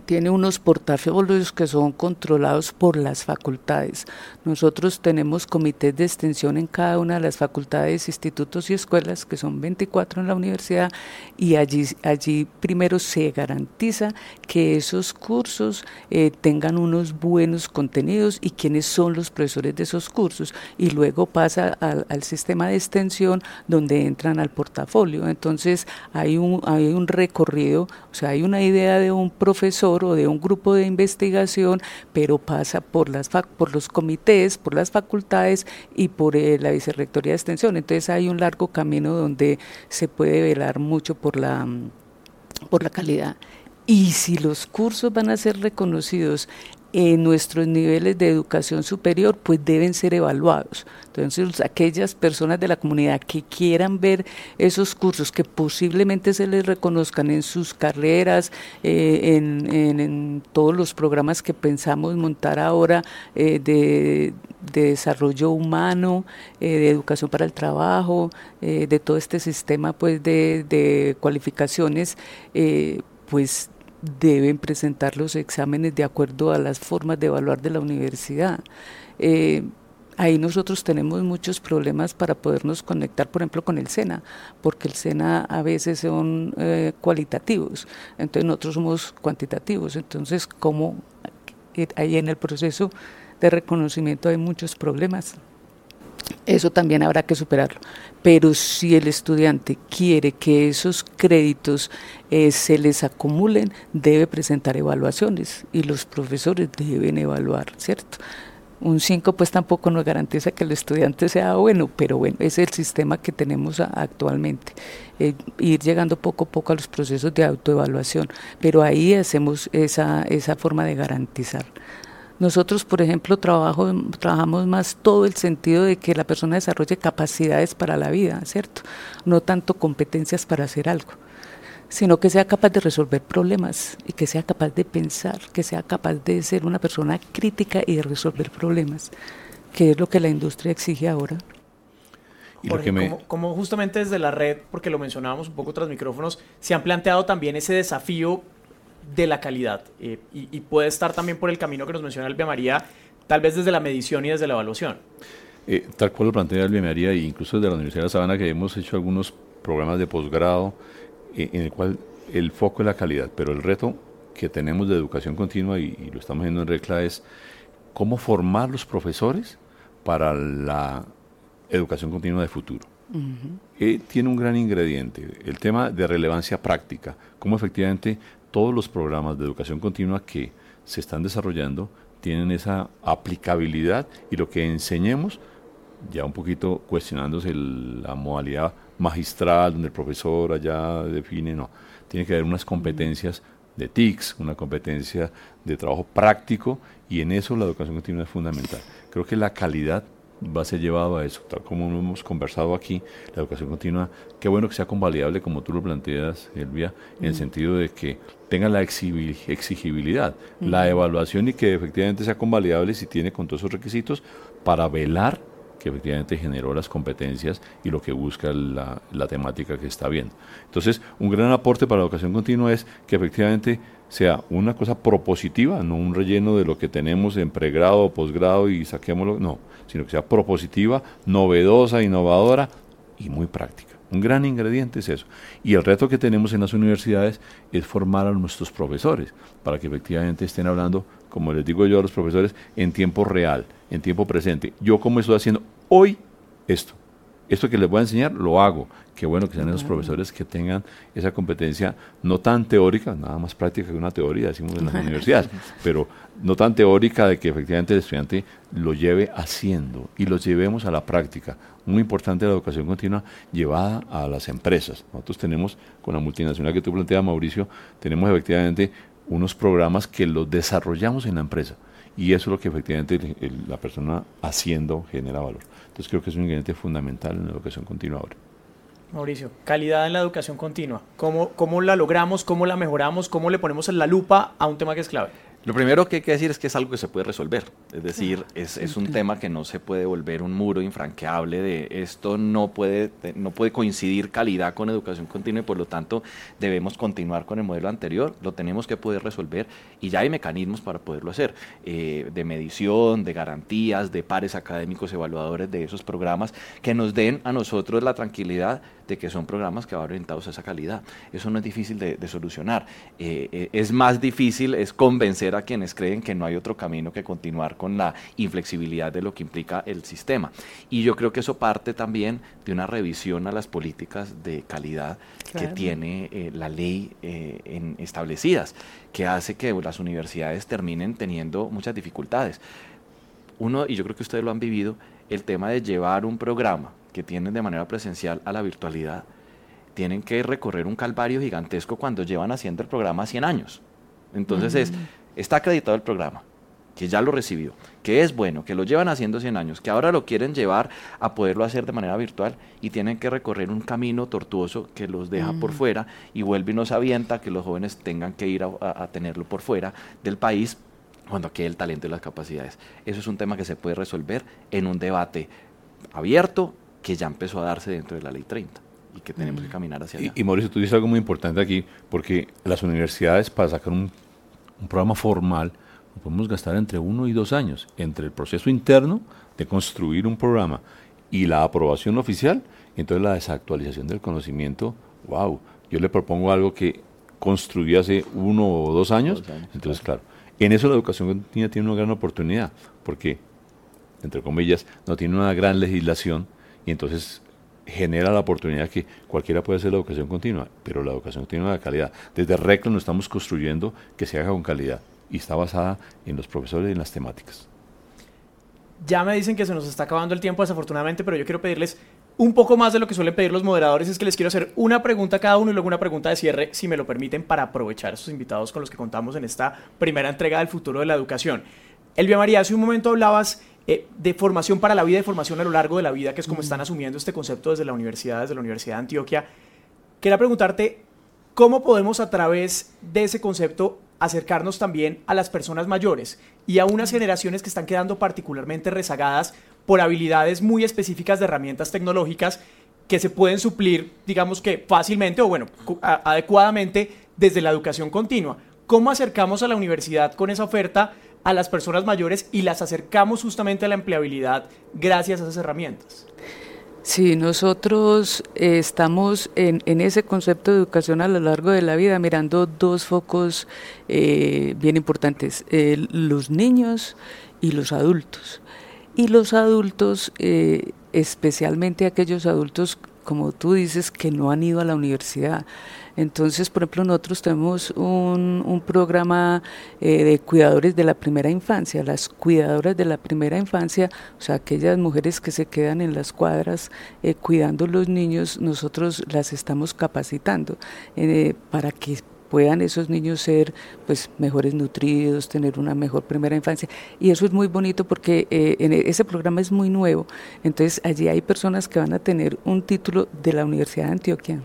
tiene unos portafolios que son controlados por las facultades. Nosotros tenemos comités de extensión en cada una de las facultades, institutos y escuelas, que son 24 en la universidad, y allí, allí primero se garantiza que esos cursos eh, tengan unos buenos contenidos y quiénes son los profesores de esos cursos, y luego pasa al, al sistema de extensión donde entran al portafolio. Entonces hay un, hay un recorrido, o sea, hay una idea de un profesor, o de un grupo de investigación, pero pasa por, los comités, por las facultades y por eh, la Vicerrectoría de Extensión. Entonces hay un largo camino donde se puede velar mucho por la, por la calidad. Y si los cursos van a ser reconocidos en nuestros niveles de educación superior, pues deben ser evaluados. Entonces, aquellas personas de la comunidad que quieran ver esos cursos, que posiblemente se les reconozcan en sus carreras, eh, en, todos los programas que pensamos montar ahora eh, de, desarrollo humano, eh, de educación para el trabajo, de todo este sistema pues de cualificaciones, pues deben presentar los exámenes de acuerdo a las formas de evaluar de la universidad. Eh, ahí nosotros tenemos muchos problemas para podernos conectar, por ejemplo, con el SENA, porque el SENA a veces son eh, cualitativos, entonces nosotros somos cuantitativos, entonces como ahí en el proceso de reconocimiento hay muchos problemas. Eso también habrá que superarlo. Pero si el estudiante quiere que esos créditos eh, se les acumulen, debe presentar evaluaciones y los profesores deben evaluar, ¿cierto? Un 5 pues tampoco nos garantiza que el estudiante sea bueno, pero bueno, es el sistema que tenemos actualmente. Eh, ir llegando poco a poco a los procesos de autoevaluación, pero ahí hacemos esa, esa forma de garantizar. Nosotros, por ejemplo, trabajo, trabajamos más todo el sentido de que la persona desarrolle capacidades para la vida, ¿cierto? No tanto competencias para hacer algo, sino que sea capaz de resolver problemas y que sea capaz de pensar, que sea capaz de ser una persona crítica y de resolver problemas, que es lo que la industria exige ahora. Y como, como, justamente desde la red, porque lo mencionábamos un poco tras micrófonos, se han planteado también ese desafío de la calidad eh, y, puede estar también por el camino que nos menciona Elvia María, tal vez desde la medición y desde la evaluación. Eh, tal cual lo plantea Elvia María e incluso desde la Universidad de Sabana que hemos hecho algunos programas de posgrado eh, en el cual el foco es la calidad, pero el reto que tenemos de educación continua y, lo estamos viendo en RECLA es cómo formar los profesores para la educación continua de futuro. tiene un gran ingrediente, el tema de relevancia práctica, cómo efectivamente todos los programas de educación continua que se están desarrollando tienen esa aplicabilidad y lo que enseñemos, ya un poquito cuestionándose la modalidad magistral, donde el profesor allá define, no, tiene que haber unas competencias de TICS, una competencia de trabajo práctico y en eso la educación continua es fundamental. Creo que la calidad va a ser llevado a eso, tal como hemos conversado aquí, la educación continua, qué bueno que sea convalidable como tú lo planteas, Elvia, en el sentido de que tenga la exigibilidad, la evaluación y que efectivamente sea convalidable si tiene con todos esos requisitos para velar que efectivamente generó las competencias y lo que busca la, la, temática que está viendo. Entonces, un gran aporte para la educación continua es que efectivamente sea una cosa propositiva, no un relleno de lo que tenemos en pregrado o posgrado y saquémoslo, no, sino que sea propositiva, novedosa, innovadora y muy práctica. Un gran ingrediente es eso. Y el reto que tenemos en las universidades es formar a nuestros profesores para que efectivamente estén hablando, como les digo yo a los profesores, en tiempo real, en tiempo presente. Yo como estoy haciendo hoy esto, esto que les voy a enseñar lo hago. Qué bueno que sean esos profesores que tengan esa competencia no tan teórica, nada más práctica que una teoría, decimos en las [LAUGHS] universidades, pero no tan teórica de que efectivamente el estudiante lo lleve haciendo y lo llevemos a la práctica. Muy importante la educación continua llevada a las empresas. Nosotros tenemos, con la multinacional que tú planteas, Mauricio, tenemos efectivamente unos programas que los desarrollamos en la empresa y eso es lo que efectivamente la persona haciendo genera valor. Entonces creo que es un ingrediente fundamental en la educación continua ahora. Mauricio, calidad en la educación continua. ¿Cómo, ¿Cómo la logramos? ¿Cómo la mejoramos? ¿Cómo le ponemos en la lupa a un tema que es clave? Lo primero que hay que decir es que es algo que se puede resolver, es decir, es, es, un tema que no se puede volver un muro infranqueable de esto no puede, no puede coincidir calidad con educación continua y por lo tanto debemos continuar con el modelo anterior, lo tenemos que poder resolver y ya hay mecanismos para poderlo hacer, eh, de medición, de garantías, de pares académicos evaluadores de esos programas que nos den a nosotros la tranquilidad de que son programas que van orientados a esa calidad. Eso no es difícil de, solucionar. Eh, eh, es más difícil, es convencer a quienes creen que no hay otro camino que continuar con la inflexibilidad de lo que implica el sistema. Y yo creo que eso parte también de una revisión a las políticas de calidad que tiene eh, la ley en, establecidas, que hace que las universidades terminen teniendo muchas dificultades. Uno, y yo creo que ustedes lo han vivido, el tema de llevar un programa que tienen de manera presencial a la virtualidad, tienen que recorrer un calvario gigantesco cuando llevan haciendo el programa 100 años. Entonces es, está acreditado el programa, que ya lo recibió, que es bueno, que lo llevan haciendo 100 años, que ahora lo quieren llevar a poderlo hacer de manera virtual y tienen que recorrer un camino tortuoso que los deja por fuera y vuelve y nos avienta que los jóvenes tengan que ir a, a tenerlo por fuera del país cuando aquí hay el talento y las capacidades. Eso es un tema que se puede resolver en un debate abierto que ya empezó a darse dentro de la ley 30 y que tenemos que mm. caminar hacia allá. Y, Mauricio, tú dices algo muy importante aquí, porque las universidades para sacar un, programa formal podemos gastar entre uno y dos años, entre el proceso interno de construir un programa y la aprobación oficial, entonces la desactualización del conocimiento, wow, yo le propongo algo que construí hace uno o dos años, entonces claro. en eso la educación tiene una gran oportunidad, porque, entre comillas, no tiene una gran legislación, y entonces genera la oportunidad que cualquiera puede hacer la educación continua, pero la educación continua de calidad. Desde RECLO nos estamos construyendo que se haga con calidad y está basada en los profesores y en las temáticas. Ya me dicen que se nos está acabando el tiempo desafortunadamente, pero yo quiero pedirles un poco más de lo que suelen pedir los moderadores, es que les quiero hacer una pregunta a cada uno y luego una pregunta de cierre, si me lo permiten, para aprovechar a esos invitados con los que contamos en esta primera entrega del futuro de la educación. Elvia María, hace un momento hablabas eh, de formación para la vida y formación a lo largo de la vida, que es como están asumiendo este concepto desde la universidad, desde la Universidad de Antioquia. Quería preguntarte, ¿cómo podemos a través de ese concepto acercarnos también a las personas mayores y a unas generaciones que están quedando particularmente rezagadas por habilidades muy específicas de herramientas tecnológicas que se pueden suplir, digamos que fácilmente o bueno, adecuadamente desde la educación continua? ¿Cómo acercamos a la universidad con esa oferta a las personas mayores y las acercamos justamente a la empleabilidad gracias a esas herramientas. Sí, nosotros eh, estamos en, ese concepto de educación a lo largo de la vida mirando dos focos eh, bien importantes, eh, los niños y los adultos. Y los adultos, especialmente aquellos adultos, como tú dices, que no han ido a la universidad. Entonces, por ejemplo, nosotros tenemos un, un programa eh, de cuidadores de la primera infancia, las cuidadoras de la primera infancia, o sea, aquellas mujeres que se quedan en las cuadras eh, cuidando los niños, nosotros las estamos capacitando eh, para que puedan esos niños ser pues mejores nutridos, tener una mejor primera infancia. Y eso es muy bonito porque en e, ese programa es muy nuevo. Entonces allí hay personas que van a tener un título de la Universidad de Antioquia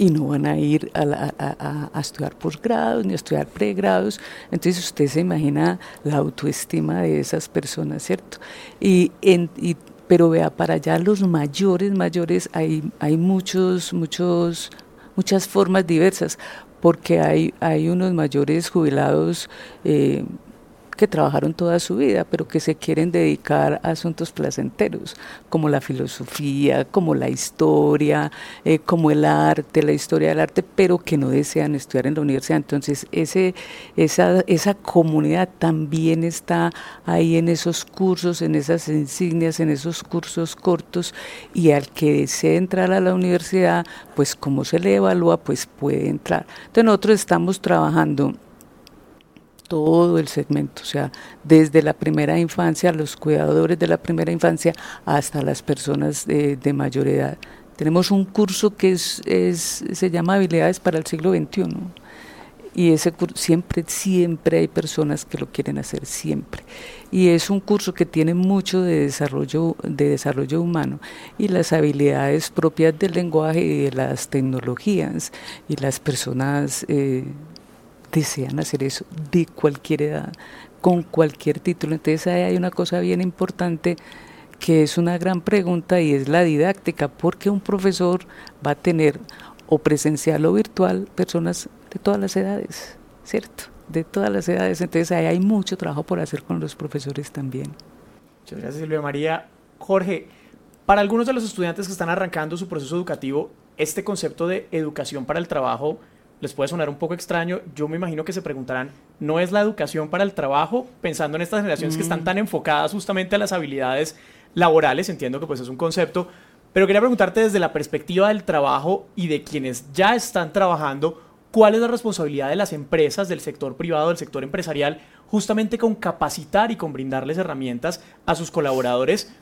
y no van a ir a, a, estudiar posgrados ni a estudiar pregrados. Entonces usted se imagina la autoestima de esas personas, ¿cierto? Y, en, y pero vea, para allá los mayores, mayores, hay, hay muchos, muchos, muchas formas diversas, porque hay, hay unos mayores jubilados eh, que trabajaron toda su vida, pero que se quieren dedicar a asuntos placenteros, como la filosofía, como la historia, eh, como el arte, la historia del arte, pero que no desean estudiar en la universidad. Entonces, ese, esa, esa comunidad también está ahí en esos cursos, en esas insignias, en esos cursos cortos, y al que desee entrar a la universidad, pues como se le evalúa, pues puede entrar. Entonces, nosotros estamos trabajando todo el segmento, o sea, desde la primera infancia, los cuidadores de la primera infancia, hasta las personas de, mayor edad. Tenemos un curso que es, se llama Habilidades para el siglo XXI. Y ese curso, siempre, siempre hay personas que lo quieren hacer, siempre. Y es un curso que tiene mucho de desarrollo, de desarrollo humano y las habilidades propias del lenguaje y de las tecnologías y las personas eh, desean hacer eso de cualquier edad, con cualquier título. Entonces ahí hay una cosa bien importante que es una gran pregunta y es la didáctica, porque un profesor va a tener o presencial o virtual personas de todas las edades, ¿cierto? De todas las edades. Entonces ahí hay mucho trabajo por hacer con los profesores también. Muchas gracias Silvia María. Jorge, para algunos de los estudiantes que están arrancando su proceso educativo, este concepto de educación para el trabajo les puede sonar un poco extraño. Yo me imagino que se preguntarán, ¿no es la educación para el trabajo? Pensando en estas generaciones que están mm. tan enfocadas justamente a las habilidades laborales, entiendo que pues es un concepto, pero quería preguntarte desde la perspectiva del trabajo y de quienes ya están trabajando, ¿cuál es la responsabilidad de las empresas, del sector privado, del sector empresarial, justamente con capacitar y con brindarles herramientas a sus colaboradores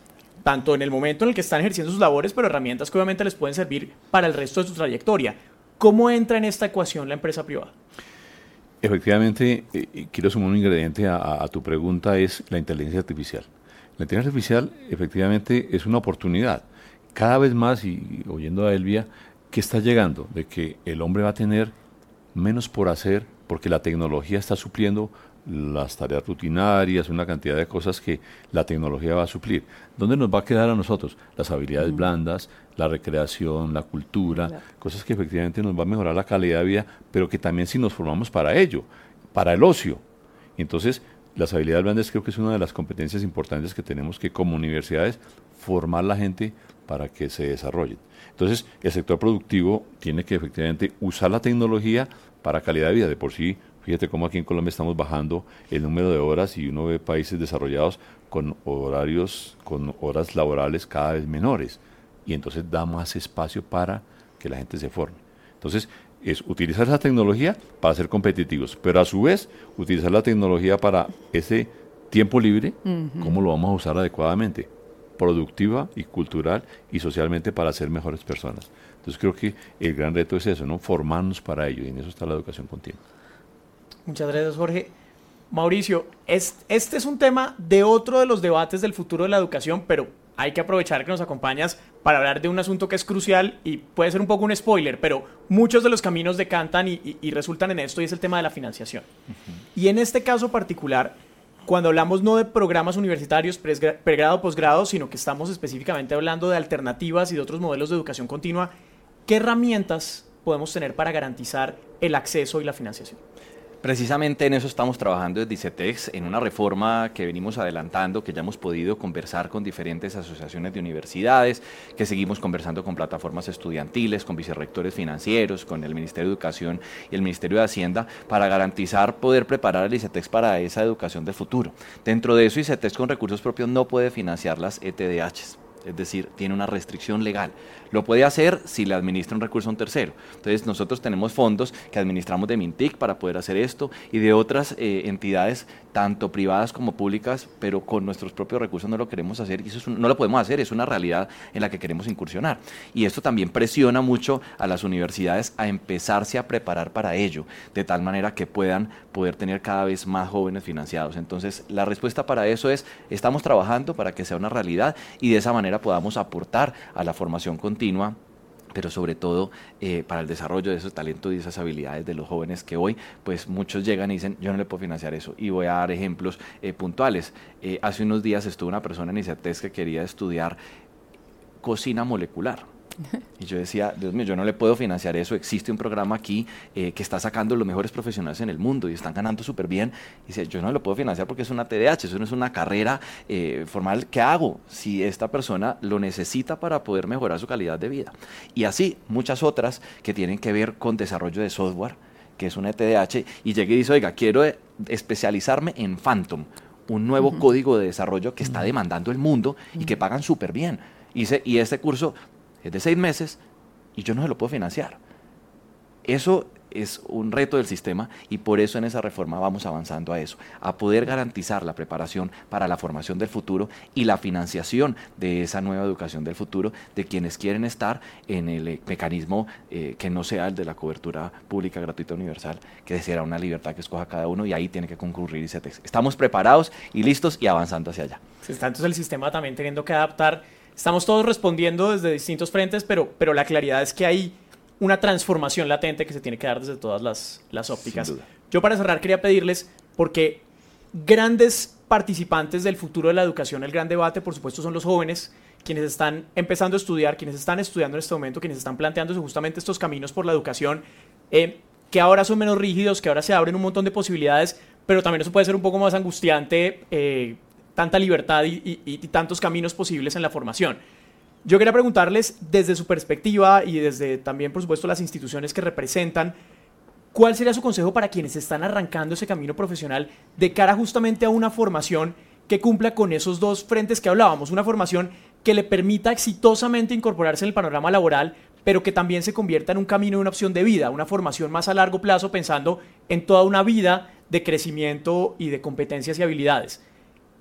tanto en el momento en el que están ejerciendo sus labores, pero herramientas que obviamente les pueden servir para el resto de su trayectoria. ¿Cómo entra en esta ecuación la empresa privada? Efectivamente, eh, quiero sumar un ingrediente a, tu pregunta, es la inteligencia artificial. La inteligencia artificial efectivamente es una oportunidad. Cada vez más, y oyendo a Elvia, ¿qué está llegando? De que el hombre va a tener menos por hacer porque la tecnología está supliendo las tareas rutinarias, una cantidad de cosas que la tecnología va a suplir. ¿Dónde nos va a quedar a nosotros? Las habilidades blandas, la recreación, la cultura, cosas que efectivamente nos va a mejorar la calidad de vida, pero que también si nos formamos para ello, para el ocio. Entonces, las habilidades blandas creo que es una de las competencias importantes que tenemos que como universidades formar la gente para que se desarrollen. Entonces, el sector productivo tiene que efectivamente usar la tecnología para calidad de vida. De por sí, Fíjate cómo aquí en Colombia estamos bajando el número de horas y uno ve países desarrollados con horarios, con horas laborales cada vez menores. Y entonces da más espacio para que la gente se forme. Entonces, es utilizar esa tecnología para ser competitivos, pero a su vez utilizar la tecnología para ese tiempo libre, cómo lo vamos a usar adecuadamente, productiva y cultural y socialmente para ser mejores personas. Entonces creo que el gran reto es eso, ¿no? Formarnos para ello y en eso está la educación continua. Muchas gracias, Jorge. Mauricio, este es un tema de otro de los debates del futuro de la educación, pero hay que aprovechar que nos acompañas para hablar de un asunto que es crucial y puede ser un poco un spoiler, pero muchos de los caminos decantan y, resultan en esto y es el tema de la financiación. Y en este caso particular, cuando hablamos no de programas universitarios, pregrado, posgrado, sino que estamos específicamente hablando de alternativas y de otros modelos de educación continua, ¿qué herramientas podemos tener para garantizar el acceso y la financiación? Precisamente en eso estamos trabajando desde ICETEX, en una reforma que venimos adelantando, que ya hemos podido conversar con diferentes asociaciones de universidades, que seguimos conversando con plataformas estudiantiles, con vicerrectores financieros, con el Ministerio de Educación y el Ministerio de Hacienda, para garantizar poder preparar al ICETEX para esa educación del futuro. Dentro de eso, ICETEX con recursos propios no puede financiar las ETDHs es decir, tiene una restricción legal. Lo puede hacer si le administra un recurso a un tercero. Entonces, nosotros tenemos fondos que administramos de Mintic para poder hacer esto y de otras eh, entidades, tanto privadas como públicas, pero con nuestros propios recursos no lo queremos hacer y eso no lo podemos hacer, es una realidad en la que queremos incursionar. Y esto también presiona mucho a las universidades a empezarse a preparar para ello, de tal manera que puedan poder tener cada vez más jóvenes financiados. Entonces, la respuesta para eso es, estamos trabajando para que sea una realidad y de esa manera podamos aportar a la formación continua pero sobre todo eh, para el desarrollo de esos talentos y esas habilidades de los jóvenes que hoy, pues muchos llegan y dicen, yo no le puedo financiar eso. Y voy a dar ejemplos eh, puntuales. Eh, hace unos días estuvo una persona en ICETES que quería estudiar cocina molecular [LAUGHS] Y yo decía, Dios mío, yo no le puedo financiar eso. Existe un programa aquí eh, que está sacando los mejores profesionales en el mundo y están ganando súper bien. Y dice, yo no lo puedo financiar porque es una TDAH, eso no es una carrera eh, formal. ¿Qué hago si esta persona lo necesita para poder mejorar su calidad de vida? Y así, muchas otras que tienen que ver con desarrollo de software, que es una TDAH, y llegué y dice, oiga, quiero especializarme en Phantom, un nuevo código de desarrollo que está demandando el mundo y que pagan súper bien. Hice, y este curso es de seis meses y yo no se lo puedo financiar. Eso es un reto del sistema y por eso en esa reforma vamos avanzando a eso, a poder garantizar la preparación para la formación del futuro y la financiación de esa nueva educación del futuro de quienes quieren estar en el eh, mecanismo eh, que no sea el de la cobertura pública gratuita universal, que será una libertad que escoja cada uno y ahí tiene que concurrir y Estamos preparados y listos y avanzando hacia allá. está entonces el sistema también teniendo que adaptar estamos todos respondiendo desde distintos frentes, pero, pero la claridad es que hay una transformación latente que se tiene que dar desde todas las, las ópticas. Yo para cerrar quería pedirles, porque grandes participantes del futuro de la educación, el gran debate, por supuesto, son los jóvenes, quienes están empezando a estudiar, quienes están estudiando en este momento, quienes están planteándose justamente estos caminos por la educación, eh, que ahora son menos rígidos, que ahora se abren un montón de posibilidades, pero también eso puede ser un poco más angustiante eh, tanta libertad y, tantos caminos posibles en la formación. Yo quería preguntarles desde su perspectiva y desde también, por supuesto, las instituciones que representan, ¿cuál sería su consejo para quienes están arrancando ese camino profesional de cara justamente a una formación que cumpla con esos dos frentes que hablábamos? Una formación que le permita exitosamente incorporarse en el panorama laboral, pero que también se convierta en un camino y una opción de vida, una formación más a largo plazo pensando en toda una vida de crecimiento y de competencias y habilidades.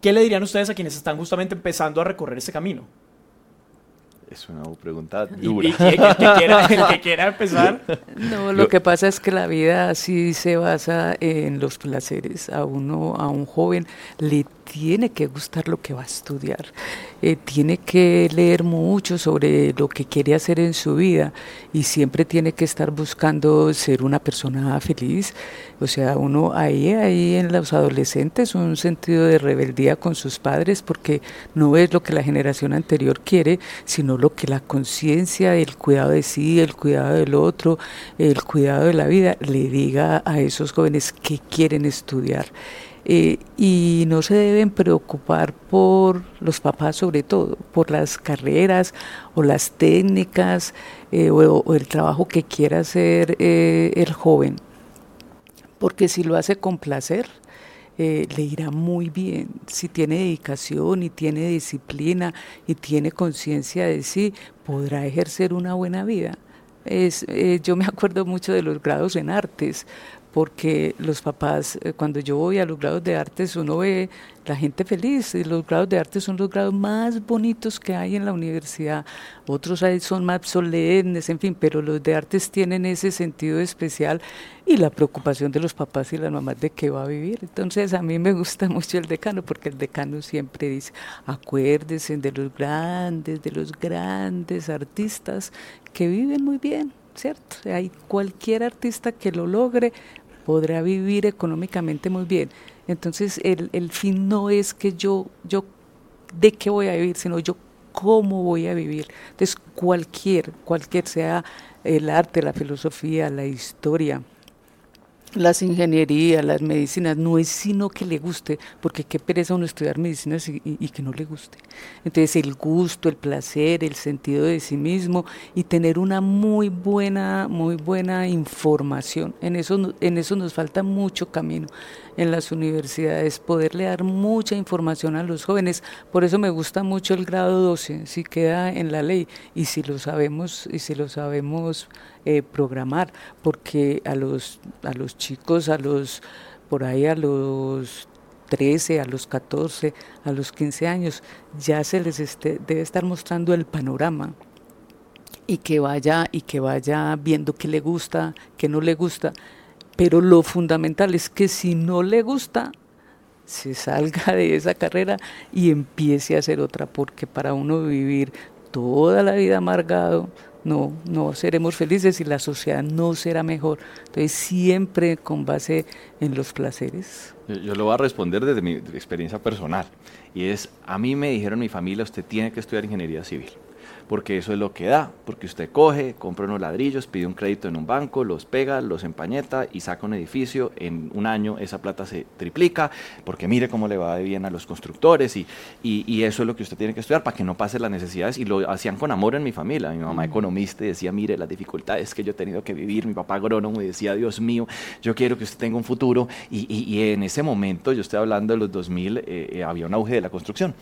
¿Qué le dirían ustedes a quienes están justamente empezando a recorrer ese camino? Es una pregunta dura. ¿Y, el, [LAUGHS] que quiera, empezar? No, lo que pasa es que la vida sí se basa en los placeres. A uno, a un joven, le tiene que gustar lo que va a estudiar, eh, tiene que leer mucho sobre lo que quiere hacer en su vida y siempre tiene que estar buscando ser una persona feliz. O sea, uno ahí, ahí en los adolescentes un sentido de rebeldía con sus padres porque no es lo que la generación anterior quiere, sino lo que la conciencia, el cuidado de sí, el cuidado del otro, el cuidado de la vida le diga a esos jóvenes que quieren estudiar. Eh, y no se deben preocupar por los papás sobre todo, por las carreras o las técnicas eh, o, el trabajo que quiera hacer eh, el joven, porque si lo hace con placer, le irá muy bien. Si tiene dedicación y tiene disciplina y tiene conciencia de sí, podrá ejercer una buena vida. Es, yo me [LAUGHS] acuerdo mucho de los grados en artes porque los papás, eh, cuando yo voy a los grados de artes, uno ve la gente feliz, y los grados de artes son los grados más bonitos que hay en la universidad, otros son más solemnes, en fin, pero los de artes tienen ese sentido especial y la preocupación de los papás y las mamás de qué va a vivir. Entonces a mí me gusta [LAUGHS] mucho el decano, porque el decano siempre dice, acuérdense de los grandes, de los grandes artistas que viven muy bien. ¿Cierto? Hay cualquier artista que lo logre podrá vivir económicamente muy bien. Entonces, el, el fin no es que yo, yo de qué voy a vivir, sino yo cómo voy a vivir. Entonces, cualquier, cualquier sea el arte, la filosofía, la historia, las ingenierías, las medicinas, no es sino que le guste, porque qué pereza uno estudiar medicinas y, que no le guste. Entonces el gusto, el placer, el sentido de sí mismo y tener una muy buena, muy buena información. En eso, en eso nos falta mucho camino en las universidades, poderle dar mucha información a los jóvenes. Por eso me gusta mucho el grado 12, si queda en la ley y si lo sabemos, y si lo sabemos eh, programar, porque a los, a los chicos, a los, por ahí a los 13, a los 14, a los 15 años, ya se les este, debe estar mostrando el panorama y que vaya y que vaya viendo qué le gusta, qué no le gusta, pero lo fundamental es que si no le gusta, se salga de esa carrera y empiece a hacer otra, porque para uno vivir toda la vida amargado, no, no seremos felices y la sociedad no será mejor. Entonces, siempre con base en los placeres. Yo, lo voy a responder desde mi experiencia personal. Y es, a mí me dijeron mi familia, usted tiene que estudiar ingeniería civil porque eso es lo que da, porque usted coge, compra unos ladrillos, pide un crédito en un banco, los pega, los empañeta y saca un edificio, en un año esa plata se triplica, porque mire cómo le va de bien a los constructores y, y, eso es lo que usted tiene que estudiar para que no pase las necesidades y lo hacían con amor en mi familia, mi mamá economista y decía, mire las dificultades que yo he tenido que vivir, mi papá agrónomo y decía, Dios mío, yo quiero que usted tenga un futuro y, y en ese momento, yo estoy hablando de los 2000, eh, eh, había un auge de la construcción.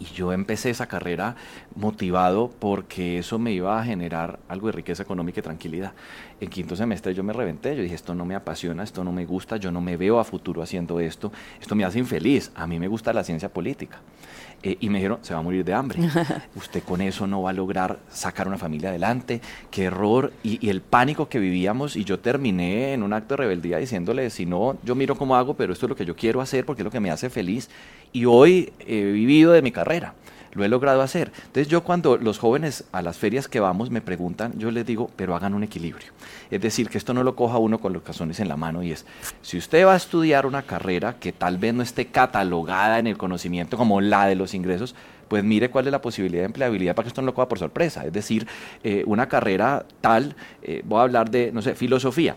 Y yo empecé esa carrera motivado porque eso me iba a generar algo de riqueza económica y tranquilidad. En quinto semestre yo me reventé, yo dije, esto no me apasiona, esto no me gusta, yo no me veo a futuro haciendo esto, esto me hace infeliz, a mí me gusta la ciencia política. Eh, y me dijeron, se va a morir de hambre. [LAUGHS] Usted con eso no va a lograr sacar una familia adelante. Qué error. Y, y, el pánico que vivíamos. Y yo terminé en un acto de rebeldía diciéndole, si no, yo miro cómo hago, pero esto es lo que yo quiero hacer porque es lo que me hace feliz. Y hoy he vivido de mi carrera lo he logrado hacer. Entonces yo cuando los jóvenes a las ferias que vamos me preguntan, yo les digo, pero hagan un equilibrio. Es decir, que esto no lo coja uno con los cazones en la mano y es, si usted va a estudiar una carrera que tal vez no esté catalogada en el conocimiento como la de los ingresos, pues mire cuál es la posibilidad de empleabilidad para que esto no lo coja por sorpresa. Es decir, eh, una carrera tal, eh, voy a hablar de, no sé, filosofía.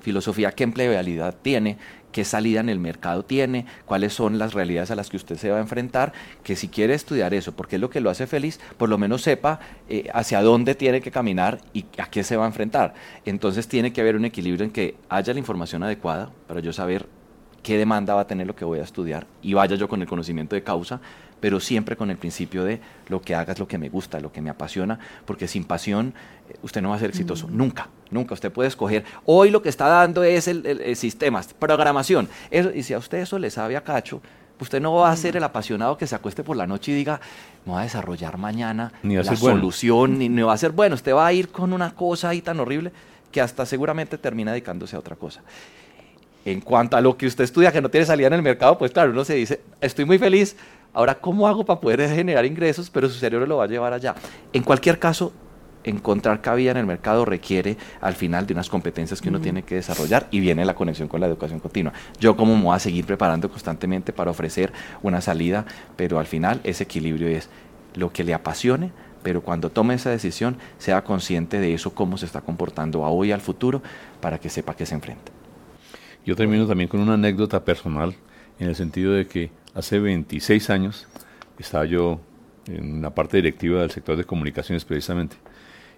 Filosofía, ¿qué empleabilidad tiene? Qué salida en el mercado tiene, cuáles son las realidades a las que usted se va a enfrentar, que si quiere estudiar eso, porque es lo que lo hace feliz, por lo menos sepa eh, hacia dónde tiene que caminar y a qué se va a enfrentar. Entonces tiene que haber un equilibrio en que haya la información adecuada para yo saber qué demanda va a tener lo que voy a estudiar y vaya yo con el conocimiento de causa, pero siempre con el principio de lo que haga es lo que me gusta, lo que me apasiona, porque sin pasión eh, usted no va a ser exitoso, mm. nunca, nunca. Usted puede escoger, hoy lo que está dando es el, sistema, programación, eso, y si a usted eso le sabe a cacho, usted no va a ser el apasionado que se acueste por la noche y diga, no va a desarrollar mañana la solución, ni, ni va a ser bueno, usted va a ir con una cosa ahí tan horrible que hasta seguramente termina dedicándose a otra cosa. En cuanto a lo que usted estudia que no tiene salida en el mercado, pues claro, uno se dice, estoy muy feliz, Ahora, ¿cómo hago para poder generar ingresos? Pero su cerebro lo va a llevar allá. En cualquier caso, encontrar cabida en el mercado requiere al final de unas competencias que uno tiene que desarrollar y viene la conexión con la educación continua. Yo como me voy a seguir preparando constantemente para ofrecer una salida, pero al final ese equilibrio es lo que le apasione, pero cuando tome esa decisión sea consciente de eso, cómo se está comportando a hoy y al futuro, para que sepa que se enfrenta. Yo termino también con una anécdota personal, en el sentido de que Hace 26 años estaba yo en la parte directiva del sector de comunicaciones precisamente.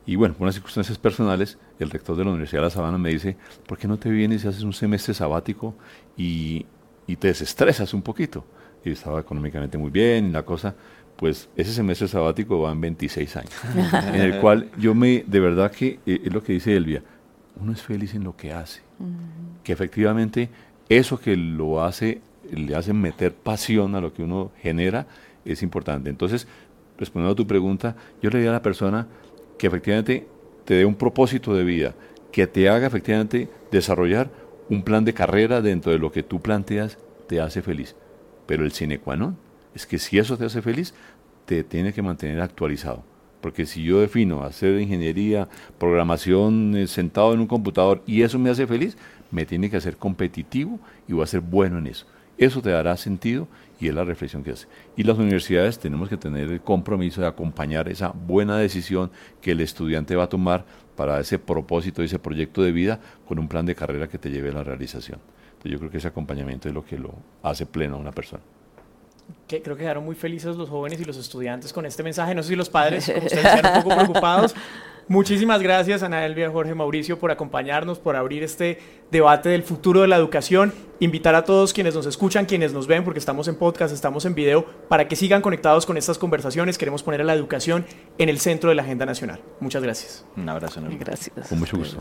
Y bueno, por unas circunstancias personales, el rector de la Universidad de La Sabana me dice, ¿por qué no te vienes y haces un semestre sabático y, te desestresas un poquito? Y estaba económicamente muy bien, la cosa, pues ese semestre sabático va en 26 años, [LAUGHS] en el cual yo me, de verdad que eh, es lo que dice Elvia, uno es feliz en lo que hace, que efectivamente eso que lo hace le hacen meter pasión a lo que uno genera, es importante. Entonces, respondiendo a tu pregunta, yo le diría a la persona que efectivamente te dé un propósito de vida, que te haga efectivamente desarrollar un plan de carrera dentro de lo que tú planteas, te hace feliz. Pero el sine qua non es que si eso te hace feliz, te tiene que mantener actualizado. Porque si yo defino hacer ingeniería, programación eh, sentado en un computador y eso me hace feliz, me tiene que hacer competitivo y voy a ser bueno en eso. Eso te dará sentido y es la reflexión que hace. Y las universidades tenemos que tener el compromiso de acompañar esa buena decisión que el estudiante va a tomar para ese propósito, ese proyecto de vida, con un plan de carrera que te lleve a la realización. Entonces yo creo que ese acompañamiento es lo que lo hace pleno a una persona. Que creo que quedaron muy felices los jóvenes y los estudiantes con este mensaje. No sé si los padres, como ustedes, están un poco preocupados. [LAUGHS] Muchísimas gracias, Ana Elvia, Jorge Mauricio, por acompañarnos, por abrir este debate del futuro de la educación. Invitar a todos quienes nos escuchan, quienes nos ven, porque estamos en podcast, estamos en video, para que sigan conectados con estas conversaciones. Queremos poner a la educación en el centro de la agenda nacional. Muchas gracias. Un abrazo. Gracias. Con mucho gusto.